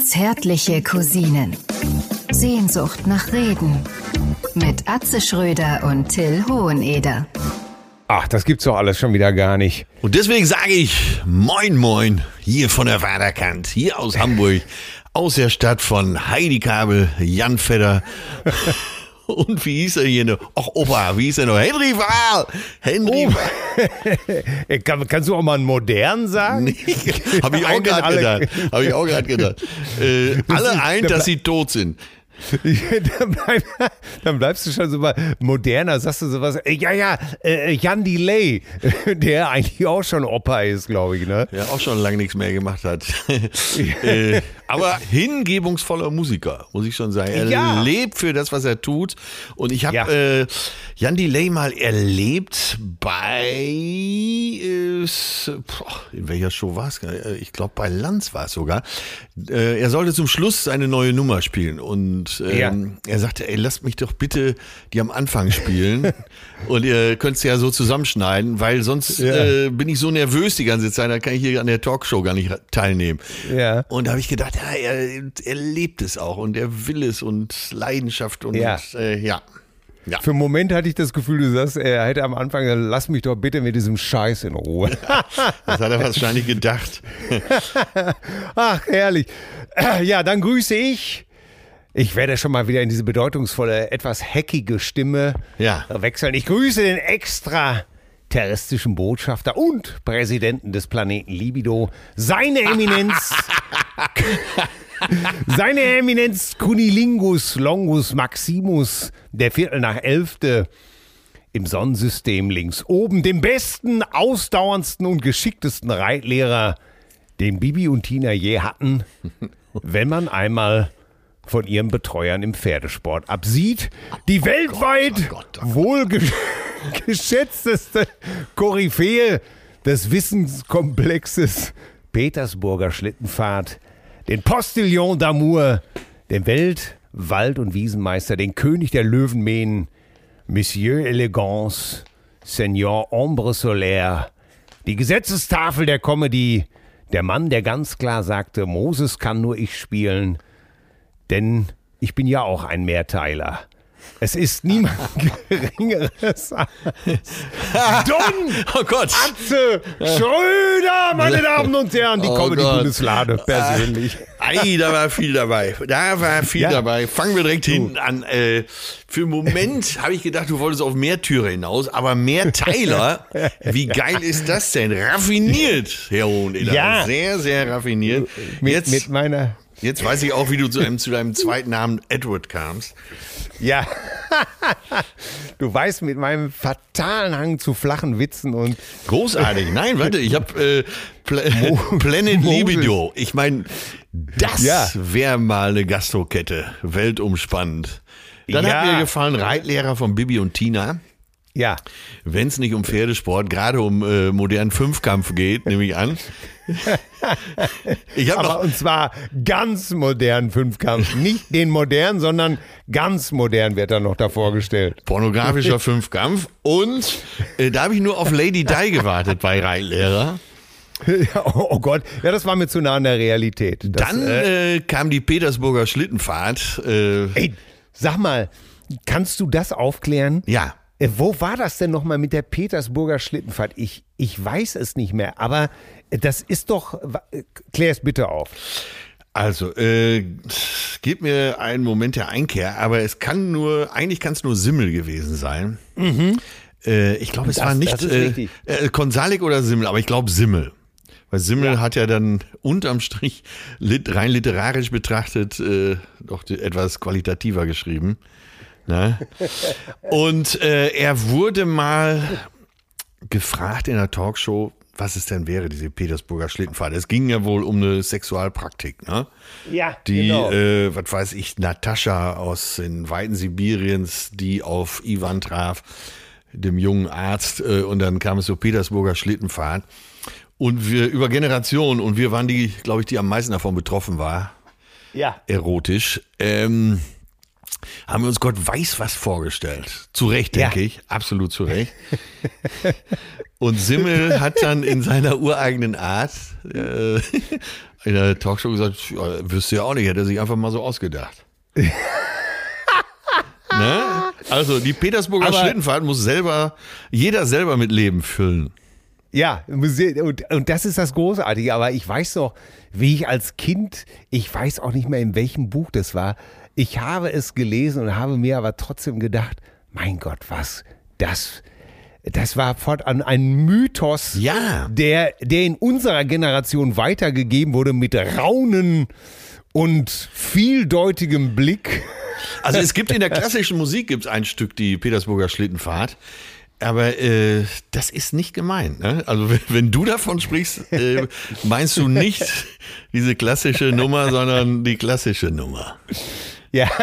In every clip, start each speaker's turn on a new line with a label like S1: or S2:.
S1: Zärtliche Cousinen. Sehnsucht nach Reden. Mit Atze Schröder und Till Hoheneder.
S2: Ach, das gibt's doch alles schon wieder gar nicht.
S3: Und deswegen sage ich Moin Moin hier von der Waderkant, hier aus Hamburg, aus der Stadt von Heidi Kabel, Jan Fedder. Und wie hieß er hier noch? Ach, Opa, wie hieß er noch? Henry Wahl! Henry
S2: Oh.
S3: Wahl.
S2: Kann, kannst du auch mal einen modernen sagen?
S3: Nee, Habe ich auch gerade gedacht. Habe ich auch gerade gedacht. Äh, alle eint, dass sie tot sind.
S2: dann, bleib, dann bleibst du schon so mal moderner, sagst du sowas. Äh, ja, ja, äh, Jan Delay, der eigentlich auch schon Opa ist, glaube ich, ne?
S3: Ja, auch schon lange nichts mehr gemacht hat. äh, aber hingebungsvoller Musiker, muss ich schon sagen. Er
S2: Ja.
S3: lebt für das, was er tut. Und ich habe
S2: Ja.
S3: äh, Jan Delay mal erlebt bei, äh, in welcher Show war es? Ich glaube, bei Lanz war es sogar. Äh, er sollte zum Schluss seine neue Nummer spielen. Und ähm, er sagte, ey, lasst mich doch bitte die am Anfang spielen. und ihr könnt es ja so zusammenschneiden, weil sonst
S2: Ja.
S3: äh, bin ich so nervös die ganze Zeit, da kann ich hier an der Talkshow gar nicht teilnehmen.
S2: Ja.
S3: Und da habe ich gedacht, ja, er, er lebt es auch und er will es und Leidenschaft und
S2: Ja.
S3: Äh, ja. Ja.
S2: Für einen Moment hatte ich das Gefühl, du sagst, er hätte am Anfang, gesagt, lass mich doch bitte mit diesem Scheiß in Ruhe.
S3: Das hat er wahrscheinlich gedacht.
S2: Ach, herrlich. Ja, dann grüße ich. Ich werde schon mal wieder in diese bedeutungsvolle, etwas hackige Stimme
S3: Ja.
S2: wechseln. Ich grüße den extra terrestrischen Botschafter und Präsidenten des Planeten Libido, seine Eminenz, seine Eminenz Cunilingus Longus Maximus, der Viertel nach Elfte im Sonnensystem links oben, dem besten, ausdauerndsten und geschicktesten Reitlehrer, den Bibi und Tina je hatten, wenn man einmal von ihren Betreuern im Pferdesport absieht. Die weltweit
S3: oh Gott, oh
S2: wohl gesch- geschätzteste Koryphäe des Wissenskomplexes Petersburger Schlittenfahrt, den Postillon d'Amour, den Welt-, Wald- und Wiesenmeister, den König der Löwenmähen, Monsieur Elegance, Seigneur Ombre Solaire, die Gesetzestafel der Comedy, der Mann, der ganz klar sagte, Moses kann nur ich spielen, denn ich bin ja auch ein Mehrteiler. Es ist niemand Geringeres als Don
S3: Oh Gott.
S2: Atze Schröder, meine Damen und Herren, die
S3: Oh
S2: Comedy-Bundeslade persönlich.
S3: Ei, da war viel dabei. Da war viel
S2: Ja.
S3: dabei. Fangen wir direkt hinten an. Äh, für einen Moment habe ich gedacht, du wolltest auf Mehrtüre hinaus, aber Mehrteiler, wie geil ist das denn? Raffiniert, Herr Hoheneder.
S2: Ja.
S3: Sehr, sehr raffiniert.
S2: Mit,
S3: Jetzt,
S2: mit meiner,
S3: jetzt weiß ich auch, wie du zu deinem, zu deinem zweiten Namen Edward kamst.
S2: ja, du weißt, mit meinem fatalen Hang zu flachen Witzen und
S3: Großartig. Nein, warte, ich habe äh, Pla Planet
S2: Moses.
S3: Libido. Ich meine, das
S2: Ja.
S3: wäre mal eine Gastrokette. Weltumspannend. Dann
S2: Ja.
S3: hat mir gefallen Reitlehrer von Bibi und Tina.
S2: Ja,
S3: Wenn es nicht um Pferdesport, gerade um äh, modernen Fünfkampf geht, nehme ich an. Ich habe
S2: aber
S3: noch.
S2: und zwar ganz modernen Fünfkampf. Nicht den modernen, sondern ganz modern wird er noch da vorgestellt.
S3: Pornografischer Fünfkampf und äh, da habe ich nur auf Lady Di gewartet bei Reitlehrer.
S2: Ja, oh, Gott, ja, das war mir zu nah an der Realität. Das,
S3: Dann äh, kam die Petersburger Schlittenfahrt. Äh,
S2: Ey, sag mal, kannst du das aufklären?
S3: ja,
S2: Äh, Wo war das denn nochmal mit der Petersburger Schlittenfahrt? Ich, ich weiß es nicht mehr, aber äh, das ist doch. äh, Klär es bitte auf.
S3: Also, äh, gib mir einen Moment der Einkehr, aber es kann nur, eigentlich kann es nur Simmel gewesen sein. Äh, ich glaube, es
S2: Das-
S3: war nicht äh,
S2: richtig.
S3: äh, Konsalik oder Simmel, aber ich glaube Simmel. Weil Simmel hat ja dann unterm Strich lit, rein literarisch betrachtet äh, doch etwas qualitativer geschrieben. Ne? Und äh, er wurde mal gefragt in der Talkshow, was es denn wäre, diese Petersburger Schlittenfahrt. Es ging ja wohl um eine Sexualpraktik, ne?
S2: Ja,
S3: Die,
S2: genau.
S3: äh, was weiß ich, Natascha aus den Weiten Sibiriens, die auf Ivan traf, dem jungen Arzt, äh, und dann kam es zur Petersburger Schlittenfahrt. Und wir über Generationen, und wir waren die, glaube ich, die am meisten davon betroffen war,
S2: ja.
S3: erotisch. Ähm, haben wir uns Gott weiß was vorgestellt. Zu Recht, denke
S2: Ja.
S3: ich. Absolut zu Recht. Und Simmel hat dann in seiner ureigenen Art äh, in der Talkshow gesagt, wüsste ja auch nicht, hätte er sich einfach mal so ausgedacht. ne? Also die Petersburger
S2: Aber-
S3: Schlittenfahrt muss selber, jeder selber mit Leben füllen.
S2: Ja, und, und das ist das Großartige. Aber ich weiß noch, wie ich als Kind, ich weiß auch nicht mehr, in welchem Buch das war. Ich habe es gelesen und habe mir aber trotzdem gedacht, mein Gott, was, das, das war fortan ein Mythos,
S3: Ja.
S2: der, der in unserer Generation weitergegeben wurde mit Raunen und vieldeutigem Blick.
S3: Also es gibt in der klassischen Musik gibt's ein Stück, die Petersburger Schlittenfahrt. Aber äh, das ist nicht gemeint. Ne? Also wenn, wenn du davon sprichst, äh, meinst du nicht diese klassische Nummer, sondern die klassische Nummer.
S2: Ja.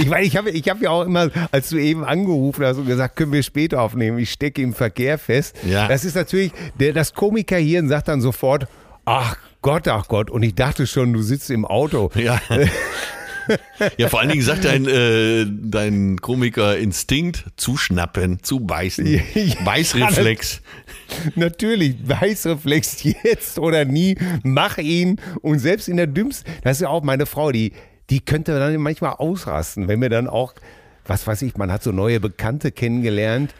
S2: Ich meine, ich habe ich hab ja auch immer, als du eben angerufen hast und gesagt, können wir später aufnehmen, ich stecke im Verkehr fest.
S3: Ja.
S2: Das ist natürlich, der, das Komikerhirn sagt dann sofort, ach Gott, ach Gott. Und ich dachte schon, du sitzt im Auto.
S3: Ja. Ja, vor allen Dingen sagt dein, äh, dein Komiker Instinkt zuschnappen, zubeißen,
S2: Ja,
S3: Beißreflex.
S2: Natürlich, Weißreflex jetzt oder nie, mach ihn. Und selbst in der dümmsten, das ist ja auch meine Frau, die, die könnte dann manchmal ausrasten, wenn wir dann auch, was weiß ich, man hat so neue Bekannte kennengelernt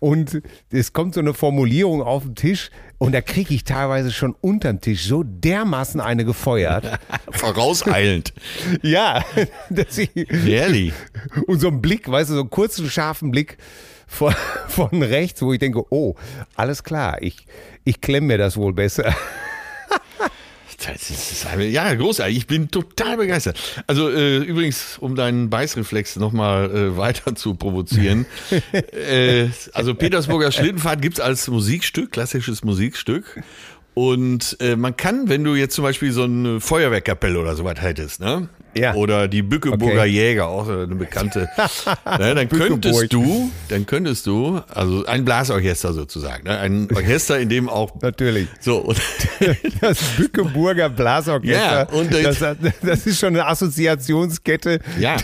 S2: und es kommt so eine Formulierung auf den Tisch und da kriege ich teilweise schon unterm Tisch so dermaßen eine gefeuert.
S3: Vorauseilend.
S2: ja, dass ich,
S3: Ehrlich.
S2: und so ein Blick, weißt du, so einen kurzen, scharfen Blick von, von rechts, wo ich denke, oh, alles klar, ich, ich klemme mir das wohl besser.
S3: Das ist, ja, großartig. Ich bin total begeistert. Also äh, übrigens, um deinen Beißreflex nochmal äh, weiter zu provozieren. äh, also Petersburger Schlittenfahrt gibt's als Musikstück, klassisches Musikstück. Und äh, man kann, wenn du jetzt zum Beispiel so eine Feuerwehrkapelle oder sowas hättest, ne?
S2: Ja.
S3: Oder die Bückeburger
S2: Okay.
S3: Jäger, auch eine bekannte. ne, dann könntest du, dann könntest du, also ein Blasorchester sozusagen, ne? ein Orchester, in dem auch
S2: Natürlich.
S3: so und
S2: Das Bückeburger Blasorchester,
S3: Ja, und
S2: das,
S3: das-
S2: das ist schon eine Assoziationskette.
S3: Ja.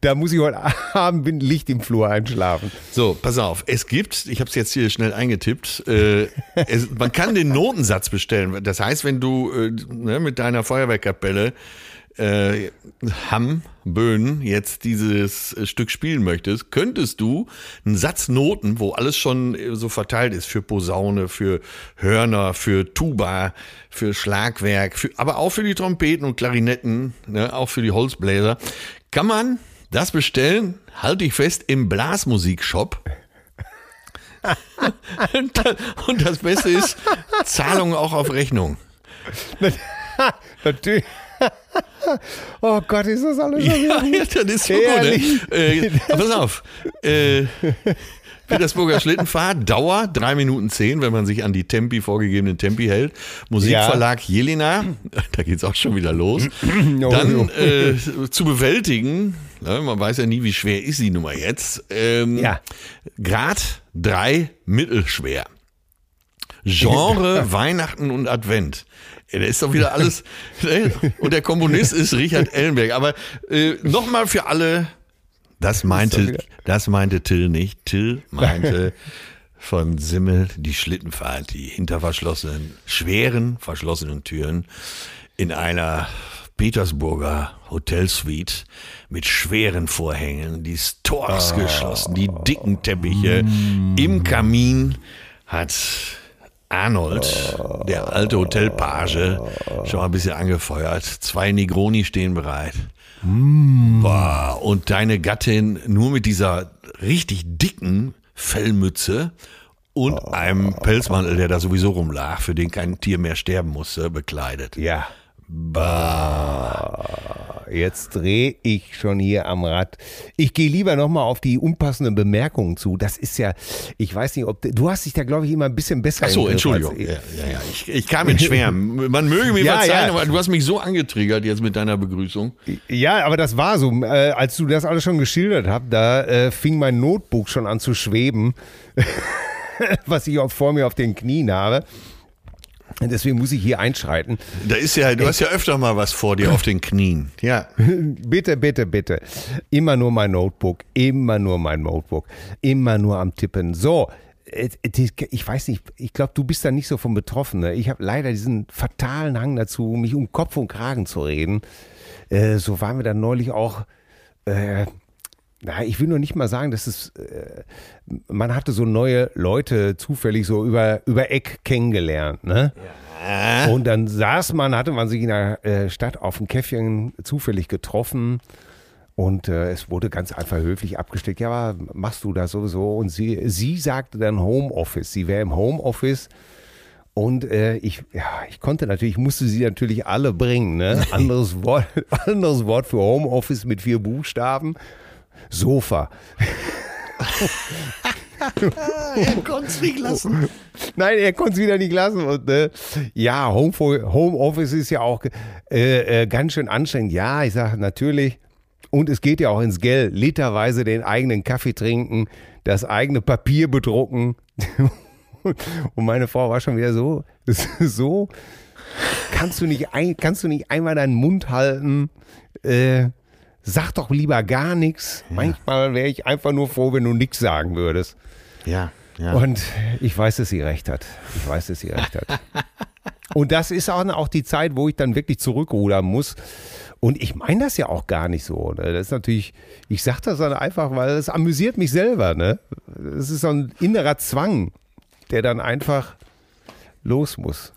S2: Da muss ich heute Abend mit Licht im Flur einschlafen.
S3: So, pass auf. Es gibt, ich habe es jetzt hier schnell eingetippt, äh, es, man kann den Notensatz bestellen. Das heißt, wenn du äh, ne, mit deiner Feuerwehrkapelle äh, Hamm, Böen jetzt dieses äh, Stück spielen möchtest, könntest du einen Satz Noten, wo alles schon äh, so verteilt ist für Posaune, für Hörner, für Tuba, für Schlagwerk, für, aber auch für die Trompeten und Klarinetten, ne, auch für die Holzbläser, kann man das bestellen, halte ich fest, im Blasmusikshop. und das Beste ist, Zahlung auch auf Rechnung.
S2: Natürlich. Oh Gott, ist das alles schon wieder
S3: Ja, ja, das ist so gut. Ne? Äh, pass auf. Äh, Petersburger Schlittenfahrt, Dauer 3 Minuten 10, wenn man sich an die Tempi, vorgegebenen Tempi hält. Musikverlag Jelena, da geht's auch schon wieder los.
S2: Oh,
S3: Dann äh, zu bewältigen, man weiß ja nie, wie schwer ist die Nummer jetzt. Ähm,
S2: Ja.
S3: Grad 3 mittelschwer. Genre Weihnachten und Advent. Ja, Da ist doch wieder alles. ne? Und der Komponist ist Richard Ellenberg. Aber äh, nochmal für alle, das meinte, das meinte Till nicht. Till meinte von Simmel die Schlittenfahrt, die hinter verschlossenen, schweren verschlossenen Türen in einer Petersburger Hotelsuite mit schweren Vorhängen, die Stores geschlossen, die dicken Teppiche. Im Kamin hat Arnold, der alte Hotelpage, schon mal ein bisschen angefeuert. Zwei Negroni stehen bereit. Boah, und deine Gattin nur mit dieser richtig dicken Fellmütze und einem Pelzmantel, der da sowieso rumlag, für den kein Tier mehr sterben musste, bekleidet.
S2: Ja. Bah. Jetzt drehe ich schon hier am Rad. Ich gehe lieber nochmal auf die unpassenden Bemerkungen zu. Das ist ja, ich weiß nicht, ob du hast dich da, glaube ich, immer ein bisschen besser
S3: Ach so, Entschuldigung.
S2: ich.
S3: Ja, ja, ja. Ich, ich kam in Schwärmen. Man möge mir
S2: Ja,
S3: verzeihen, aber du hast mich so angetriggert jetzt mit deiner Begrüßung.
S2: Ja, aber das war so. Äh, als du das alles schon geschildert hast, da äh, fing mein Notebook schon an zu schweben, was ich auch vor mir auf den Knien habe. Deswegen muss ich hier einschreiten.
S3: Da ist ja, du hast ja öfter mal was vor dir auf den Knien. Ja.
S2: bitte, bitte, bitte. Immer nur mein Notebook, immer nur mein Notebook, immer nur am Tippen. So, äh, ich weiß nicht, ich glaube, du bist da nicht so von betroffen. Ne? Ich habe leider diesen fatalen Hang dazu, mich um Kopf und Kragen zu reden. Äh, so waren wir dann neulich auch. Äh, na, ich will nur nicht mal sagen, dass es, äh, man hatte so neue Leute zufällig so über, über Eck kennengelernt, ne? Ja. Und dann saß man, hatte man sich in der äh, Stadt auf dem Käffchen zufällig getroffen und äh, es wurde ganz einfach höflich abgesteckt, ja, machst du das sowieso? Und sie, sie sagte dann Homeoffice, sie wäre im Homeoffice und äh, ich, ja, ich konnte natürlich, musste sie natürlich alle bringen, ne? Anderes Wort, anderes Wort für Homeoffice mit vier Buchstaben. Sofa.
S3: Er konnte es nicht lassen.
S2: Nein, er konnte es wieder nicht lassen. Und, äh, ja, Home Homeoffice ist ja auch äh, äh, ganz schön anstrengend. Ja, ich sage natürlich. Und es geht ja auch ins Geld. Literweise den eigenen Kaffee trinken, das eigene Papier bedrucken. Und meine Frau war schon wieder so, so, kannst du nicht, ein, kannst du nicht einmal deinen Mund halten? Äh, sag doch lieber gar nichts. Ja. Manchmal wäre ich einfach nur froh, wenn du nichts sagen würdest.
S3: Ja, ja.
S2: Und ich weiß, dass sie recht hat. Ich weiß, dass sie recht hat. Und das ist auch, auch die Zeit, wo ich dann wirklich zurückrudern muss. Und ich meine das ja auch gar nicht so. Ne? Das ist natürlich, ich sage das dann einfach, weil es amüsiert mich selber. Ne? Es ist so ein innerer Zwang, der dann einfach los muss.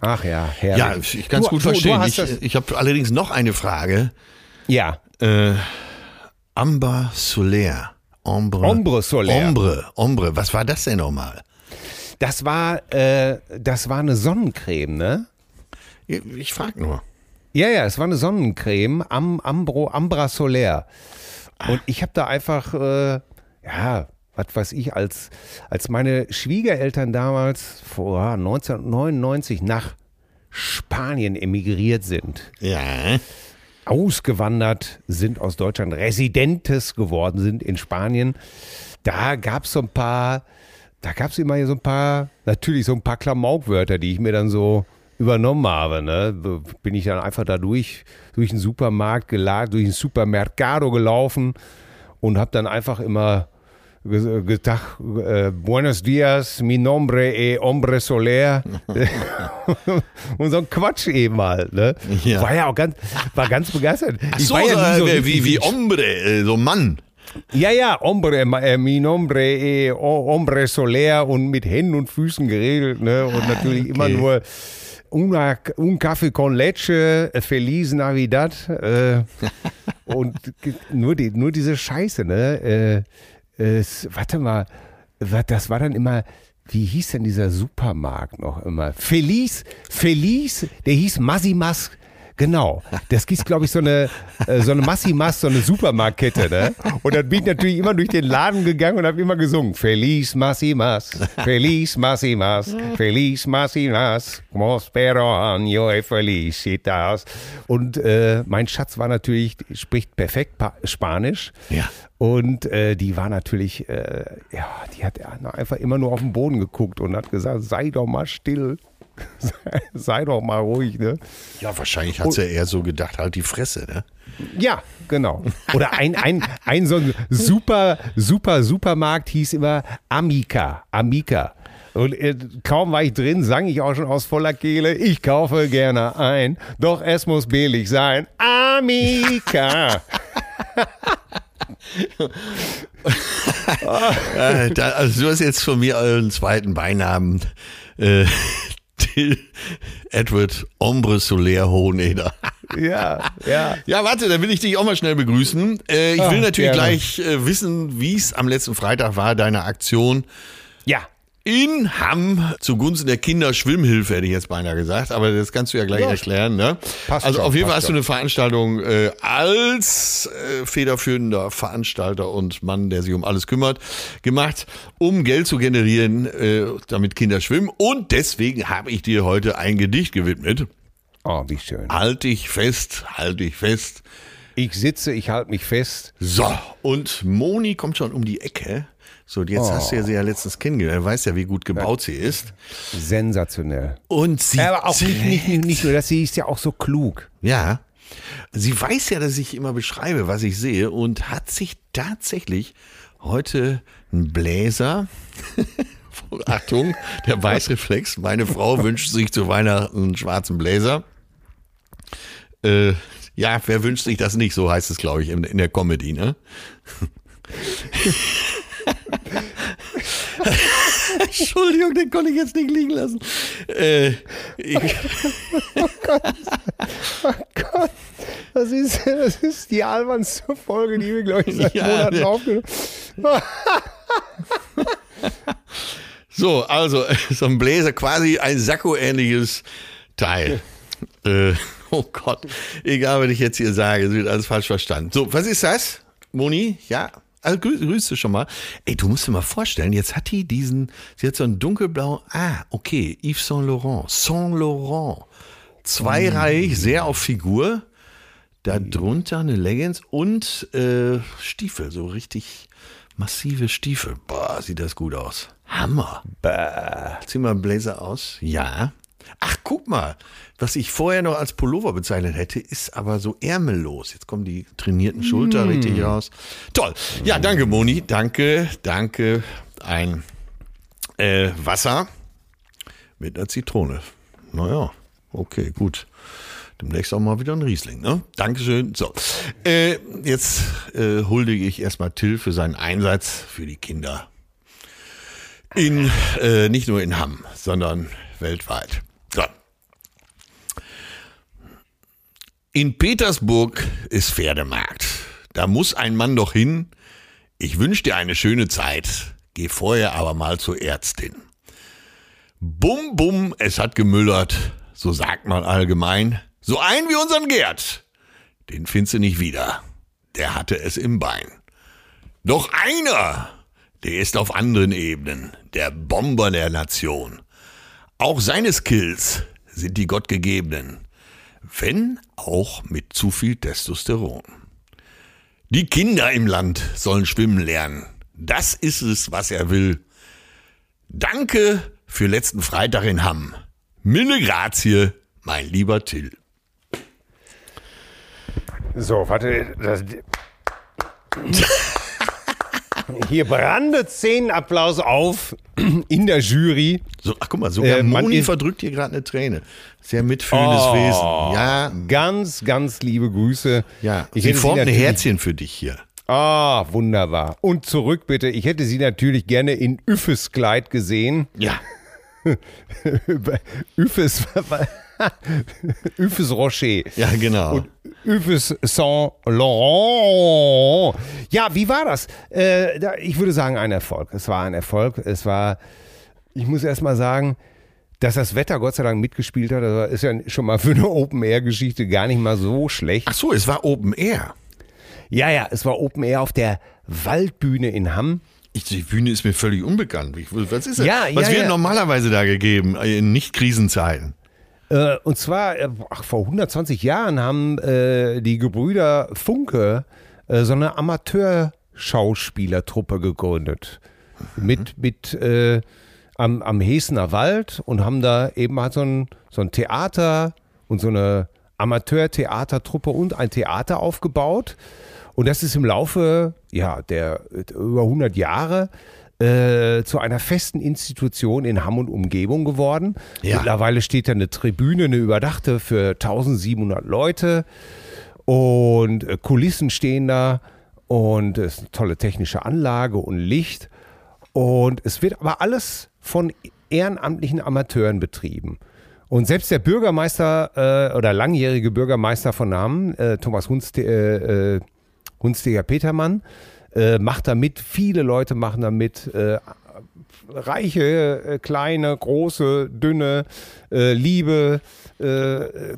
S2: Ach ja, herrlich.
S3: Ja, ich kann es gut verstehen. ich, ich habe allerdings noch eine Frage.
S2: Ja.
S3: Äh, Amber Solaire.
S2: Ombre. Ombre Solaire.
S3: Ombre, Ombre. Was war das denn nochmal?
S2: Das war, äh, das war eine Sonnencreme, ne?
S3: Ich, ich frag nur.
S2: Ja, ja, es war eine Sonnencreme, Am, Ambro, Ambra Solaire. Und ich habe da einfach, äh, ja, was weiß ich, als, als meine Schwiegereltern damals vor 1999 nach Spanien emigriert sind.
S3: Ja
S2: ausgewandert sind aus Deutschland, Residentes geworden sind in Spanien. Da gab es so ein paar, da gab es immer so ein paar, natürlich so ein paar Klamaukwörter, die ich mir dann so übernommen habe. Ne? Bin ich dann einfach da durch, durch den Supermarkt geladen, durch den Supermercado gelaufen und habe dann einfach immer gedacht, äh, Buenos dias, mi nombre e hombre soler. und so ein Quatsch eben halt. Ne? Ja. War ja auch ganz, war ganz begeistert.
S3: Ach so, ich ja so, so wie, wie hombre, äh, so Mann.
S2: Ja, ja, hombre, äh, mi nombre e hombre soler und mit Händen und Füßen geregelt. Ne? Und ah, natürlich okay. immer nur una, un café con leche, feliz Navidad. Äh, und nur, die, nur diese Scheiße, ne? Äh, es, warte mal, das war dann immer, wie hieß denn dieser Supermarkt noch immer? Feliz, Feliz, der hieß Massimas Genau. Das ist, glaube ich, so eine, äh, so eine Massimas, so eine Supermarktkette, ne? Und dann bin ich natürlich immer durch den Laden gegangen und habe immer gesungen. Feliz Massimas, Feliz Massimas, Feliz Massimas, Prospero año e felicitas. Und äh, mein Schatz war natürlich, spricht perfekt pa Spanisch.
S3: Ja.
S2: Und äh, die war natürlich, äh, ja, die hat einfach immer nur auf den Boden geguckt und hat gesagt, sei doch mal still. sei, doch mal ruhig, ne?
S3: Ja, wahrscheinlich hat sie ja eher so gedacht, halt die Fresse, ne?
S2: Ja, genau. Oder ein, ein, ein so ein super, super Supermarkt hieß immer Amica. Amica. Und äh, kaum war ich drin, sang ich auch schon aus voller Kehle, ich kaufe gerne ein, doch es muss billig sein. Amica.
S3: äh, also du hast jetzt von mir euren zweiten Beinamen. Äh, Edward Ombre Solaire Hoheneder.
S2: Ja, ja.
S3: Ja, warte, dann will ich dich auch mal schnell begrüßen. Äh, ich will natürlich gerne. gleich äh, wissen, wie es am letzten Freitag war, deine Aktion.
S2: Ja
S3: in Hamm zugunsten der Kinderschwimmhilfe, hätte ich jetzt beinahe gesagt, aber das kannst du ja gleich ja, erklären. Ne? also schon, auf jeden Fall hast schon. du eine Veranstaltung äh, als äh, federführender Veranstalter und Mann, der sich um alles kümmert, gemacht, um Geld zu generieren, äh, damit Kinder schwimmen. Und deswegen habe ich dir heute ein Gedicht gewidmet.
S2: Oh, wie schön.
S3: Halt dich fest, halt dich fest.
S2: Ich sitze, ich halte mich fest.
S3: So, und Moni kommt schon um die Ecke. So, und jetzt hast du ja sie ja letztens kennengelernt. Er weiß ja, wie gut gebaut sie ist.
S2: Sensationell.
S3: Und sie.
S2: Ja, aber auch nicht, nicht, nicht, nicht nur das, sie ist ja auch so klug.
S3: Ja. Sie weiß ja, dass ich immer beschreibe, was ich sehe und hat sich tatsächlich heute einen Bläser. Achtung, der Weißreflex. Meine Frau wünscht sich zu Weihnachten einen schwarzen Bläser. Äh, ja, wer wünscht sich das nicht? So heißt es, glaube ich, in, in der Comedy, ne? Entschuldigung, den konnte ich jetzt nicht liegen lassen. Äh, ich,
S2: Oh Gott, das ist, das ist die albernste Folge, die wir, glaube ich, seit
S3: Ja,
S2: Monaten
S3: ne.
S2: aufgenommen
S3: so, also so ein Bläser, quasi ein Sakko-ähnliches Teil. Äh, oh Gott, egal, was ich jetzt hier sage, es wird alles falsch verstanden. So, was ist das? Moni? Ja. Also grü grüße schon mal. Ey, du musst dir mal vorstellen, jetzt hat die diesen, sie hat so ein dunkelblau, ah, okay, Yves Saint Laurent, Saint Laurent. Zweireihig, sehr auf Figur. Darunter eine Leggings und äh, Stiefel, so richtig massive Stiefel. Boah, sieht das gut aus. Hammer. Zieh mal einen Blazer aus. Ja. Ach, guck mal. Was ich vorher noch als Pullover bezeichnet hätte, ist aber so ärmellos. Jetzt kommen die trainierten Schulter richtig raus. Toll. Ja, danke, Moni. Danke, danke. Ein äh, Wasser mit einer Zitrone. Naja, okay, gut. Demnächst auch mal wieder ein Riesling, ne? Dankeschön. So, äh, jetzt äh, huldige ich erstmal Till für seinen Einsatz für die Kinder. In, äh, nicht nur in Hamm, sondern weltweit. So. In Petersburg ist Pferdemarkt. Da muss ein Mann doch hin. Ich wünsche dir eine schöne Zeit. Geh vorher aber mal zur Ärztin. Bum, bum, es hat gemüllert. So sagt man allgemein. So ein wie unseren Gerd. Den findest du nicht wieder. Der hatte es im Bein. Doch einer, der ist auf anderen Ebenen. Der Bomber der Nation. Auch seine Skills sind die gottgegebenen. Wenn auch mit zu viel Testosteron. Die Kinder im Land sollen schwimmen lernen. Das ist es, was er will. Danke für letzten Freitag in Hamm. Mille grazie, mein lieber Till.
S2: So, warte. Das, hier brandet Szenenapplaus auf in der Jury.
S3: So, ach guck mal, sogar
S2: Äh,
S3: Moni verdrückt hier gerade eine Träne. Sehr mitfühlendes
S2: Oh.
S3: Wesen. Ja,
S2: Ganz, ganz liebe Grüße.
S3: ja.
S2: Ich
S3: Sie formt ein Herzchen für dich hier.
S2: Ah, wunderbar. Und zurück bitte. Ich hätte sie natürlich gerne in Üffes Kleid gesehen.
S3: Ja.
S2: Üffes, Üffes Rocher.
S3: Ja, genau.
S2: Und Yves Saint Laurent. Ja, wie war das? Äh, ich würde sagen, ein Erfolg. Es war ein Erfolg. Es war, ich muss erst mal sagen, dass das Wetter Gott sei Dank mitgespielt hat, das ist ja schon mal für eine Open-Air-Geschichte gar nicht mal so schlecht.
S3: Ach so, es war Open Air.
S2: Ja, ja, es war Open Air auf der Waldbühne in Hamm.
S3: Ich, die Bühne ist mir völlig unbekannt. Ich, was ist das?
S2: Ja,
S3: was
S2: ja,
S3: wird
S2: ja.
S3: normalerweise da gegeben in Nicht-Krisenzeiten?
S2: Äh, und zwar, äh, ach, vor 120 Jahren haben äh, die Gebrüder Funke äh, so eine Amateurschauspielertruppe gegründet. Mit, mit äh, am, am Hesener Wald und haben da eben halt so ein, so ein Theater und so eine Amateurtheatertruppe und ein Theater aufgebaut. Und das ist im Laufe ja, der über 100 Jahre äh, zu einer festen Institution in Hamm und Umgebung geworden.
S3: Ja.
S2: Mittlerweile steht da eine Tribüne, eine überdachte für 1700 Leute und äh, Kulissen stehen da und es ist eine tolle technische Anlage und Licht. Und es wird aber alles von ehrenamtlichen Amateuren betrieben. Und selbst der Bürgermeister äh, oder langjährige Bürgermeister von Namen, äh, Thomas Hunste, äh, äh, Hunsteger Petermann, äh, macht da mit. Viele Leute machen da mit. Äh, reiche, äh, kleine, große, dünne, äh, liebe, äh,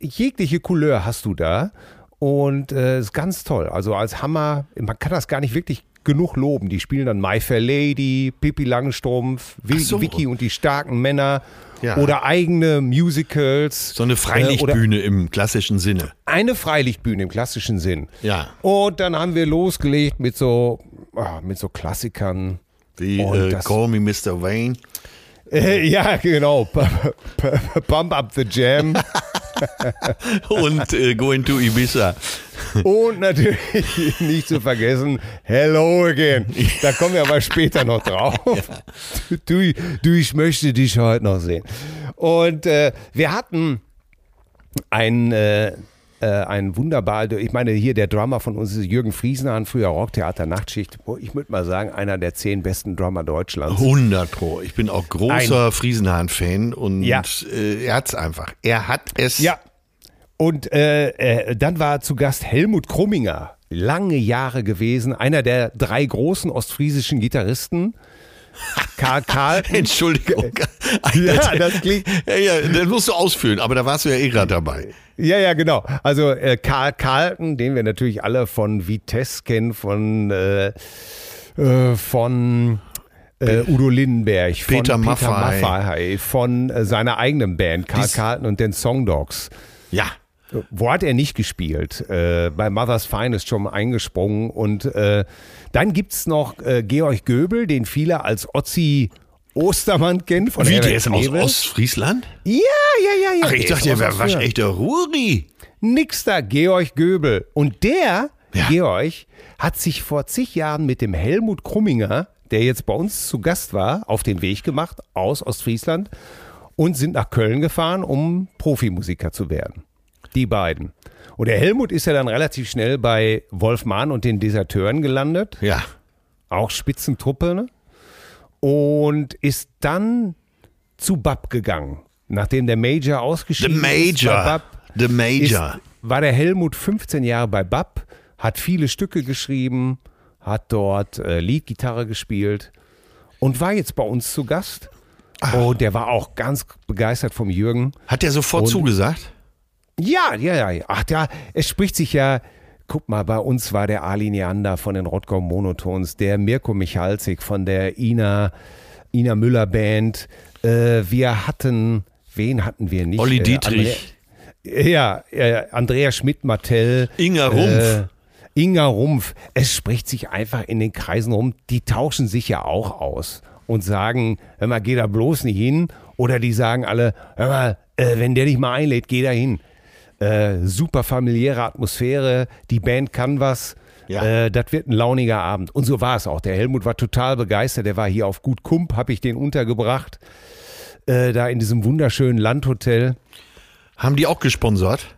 S2: jegliche Couleur hast du da. Und äh, ist ganz toll. Also als Hammer, man kann das gar nicht wirklich genug loben. Die spielen dann My Fair Lady, Pippi Langstrumpf,
S3: so.
S2: Vicky und die starken Männer
S3: Ja.
S2: oder eigene Musicals.
S3: So eine
S2: Äh,
S3: Freilichtbühne im klassischen Sinne.
S2: eine Freilichtbühne im klassischen Sinn.
S3: Ja.
S2: Und dann haben wir losgelegt mit so, ah, mit so Klassikern.
S3: Wie äh, Call Me Mr. Wayne.
S2: Äh, ja, genau. P- p- Pump up the Jam.
S3: und äh, Going to Ibiza.
S2: Und natürlich nicht zu vergessen, Hello again. Da kommen wir aber später noch drauf. Du, du, ich möchte dich heute noch sehen. Und äh, wir hatten ein, äh, äh, ein wunderbar, ich meine, hier der Drummer von uns ist Jürgen Friesenhahn, früher Rocktheater Nachtschicht. Ich würde mal sagen, einer der zehn besten Drummer Deutschlands.
S3: 100 Pro. Ich bin auch großer Friesenhahn-Fan und
S2: Ja.
S3: äh, er hat's einfach. Er hat es.
S2: Ja. Und äh, äh, dann war zu Gast Helmut Krumminger, lange Jahre gewesen, einer der drei großen ostfriesischen Gitarristen. Karl Karl.
S3: Entschuldigung.
S2: Ja, das klingt.
S3: Ja, ja, das musst du ausfüllen, aber da warst du ja eh gerade dabei.
S2: Ja, ja, genau. Also äh, Karl Carlton, den wir natürlich alle von Vitesse kennen, von, äh, äh, von äh, Udo Lindenberg, von
S3: Peter Maffay.
S2: Maffay, von äh, seiner eigenen Band, Karl
S3: Dies-
S2: Carlton und den Song Dogs.
S3: Ja.
S2: Wo hat er nicht gespielt? Äh, bei Mother's Finest schon eingesprungen. Und äh, dann gibt's noch äh, Georg Göbel, den viele als Otzi Ostermann kennen. Von
S3: Wie, der ist aus. Ostfriesland?
S2: Ja, ja, ja, ja.
S3: Ach, ich dachte,
S2: ist
S3: der
S2: Ostfriesland.
S3: waschechter Ruri.
S2: Nix da, Georg Göbel. Und der,
S3: Ja.
S2: Georg, hat sich vor zig Jahren mit dem Helmut Krumminger, der jetzt bei uns zu Gast war, auf den Weg gemacht aus Ostfriesland und sind nach Köln gefahren, um Profimusiker zu werden. Die beiden. Und der Helmut ist ja dann relativ schnell bei Wolf Mahn und den Deserteuren gelandet,
S3: Ja.
S2: auch Spitzentruppe, ne? und ist dann zu Bab gegangen. Nachdem der Major
S3: The
S2: ausgeschieden ist bei
S3: Major.
S2: Bab,
S3: The Major.
S2: ist, war der Helmut 15 Jahre bei BAP, hat viele Stücke geschrieben, hat dort äh, Leadgitarre gespielt und war jetzt bei uns zu Gast. Und der war auch ganz begeistert vom Jürgen.
S3: Hat der sofort
S2: Und-
S3: zugesagt?
S2: Ja, ja, ja. ja. Ach ja, es spricht sich ja. Guck mal, bei uns war der Ali Neander von den Rottgau Monotons, der Mirko Michalzik von der Ina, Ina Müller Band. Äh, wir hatten, wen hatten wir nicht?
S3: Olli
S2: Äh,
S3: Dietrich.
S2: Andre- ja, äh, Andrea Schmidt-Martell.
S3: Inga Rumpf.
S2: Äh, Inga Rumpf. Es spricht sich einfach in den Kreisen rum. Die tauschen sich ja auch aus und sagen, hör mal, geh da bloß nicht hin. Oder die sagen alle, hör mal, äh, wenn der dich mal einlädt, geh da hin. Äh, super familiäre Atmosphäre, die Band kann was.
S3: Ja.
S2: Äh, das wird ein launiger Abend. Und so war es auch. Der Helmut war total begeistert. Der war hier auf Gut Kump, habe ich den untergebracht. Äh, da in diesem wunderschönen Landhotel.
S3: Haben die auch gesponsert?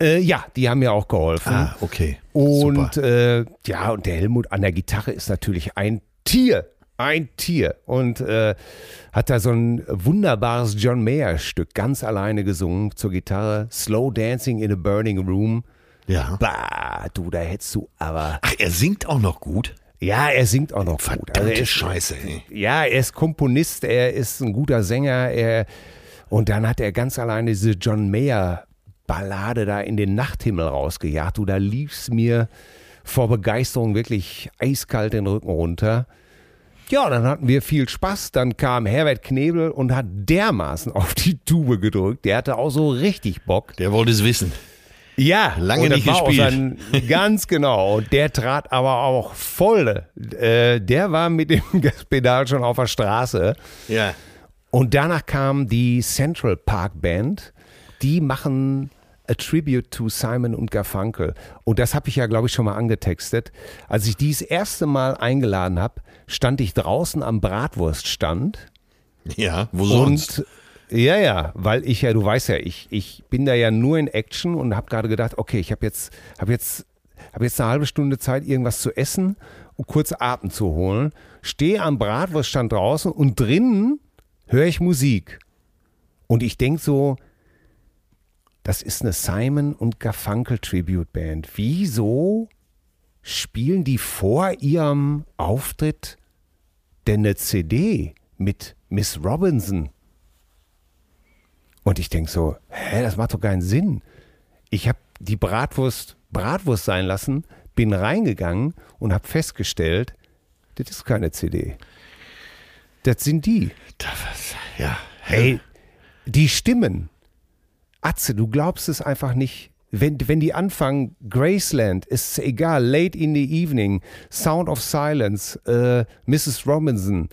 S2: Äh, ja, die haben mir auch geholfen.
S3: Ah, okay.
S2: Und äh, ja, und der Helmut an der Gitarre ist natürlich ein Tier. Ein Tier. Und äh, hat da so ein wunderbares John Mayer-Stück ganz alleine gesungen zur Gitarre. Slow Dancing in a Burning Room.
S3: Ja.
S2: Bah, du, da hättest du aber.
S3: Ach, er singt auch noch gut?
S2: Ja, er singt auch noch gut. Also
S3: Verdammte
S2: er ist,
S3: Scheiße, ey.
S2: Ja, er ist Komponist, er ist ein guter Sänger. Er, und dann hat er ganz alleine diese John Mayer Ballade da in den Nachthimmel rausgejagt. Du, da lief's mir vor Begeisterung wirklich eiskalt den Rücken runter. Ja, dann hatten wir viel Spaß. Dann kam Herbert Knebel und hat dermaßen auf die Tube gedrückt. Der hatte auch so richtig Bock.
S3: Der wollte es wissen.
S2: Ja,
S3: Lange nicht gespielt.
S2: Sein, ganz genau. Und der trat aber auch voll. Äh, der war mit dem Gaspedal schon auf der Straße.
S3: Ja.
S2: Und danach kam die Central Park Band. Die machen A Tribute to Simon und Garfunkel. Und das habe ich ja, glaube ich, schon mal angetextet. Als ich die das erste Mal eingeladen habe, stand ich draußen am Bratwurststand.
S3: Ja, wo sonst?
S2: Und ja, ja, weil ich ja, du weißt ja, ich, ich bin da ja nur in Action und habe gerade gedacht, okay, ich habe jetzt, hab jetzt, hab jetzt eine halbe Stunde Zeit, irgendwas zu essen und kurz Atem zu holen. Stehe am Bratwurststand draußen und drinnen höre ich Musik. Und ich denke so, das ist eine Simon und Garfunkel Tribute Band. Wieso spielen die vor ihrem Auftritt denn eine CD mit Miss Robinson? Und ich denke so, hä, das macht doch keinen Sinn. Ich habe die Bratwurst Bratwurst sein lassen, bin reingegangen und habe festgestellt, das ist keine CD. Das sind die.
S3: Da was- Ja.
S2: Ey, die Stimmen. Atze, du glaubst es einfach nicht. wenn, wenn die anfangen, Graceland, ist egal, Late in the Evening, Sound of Silence, äh, Mrs. Robinson,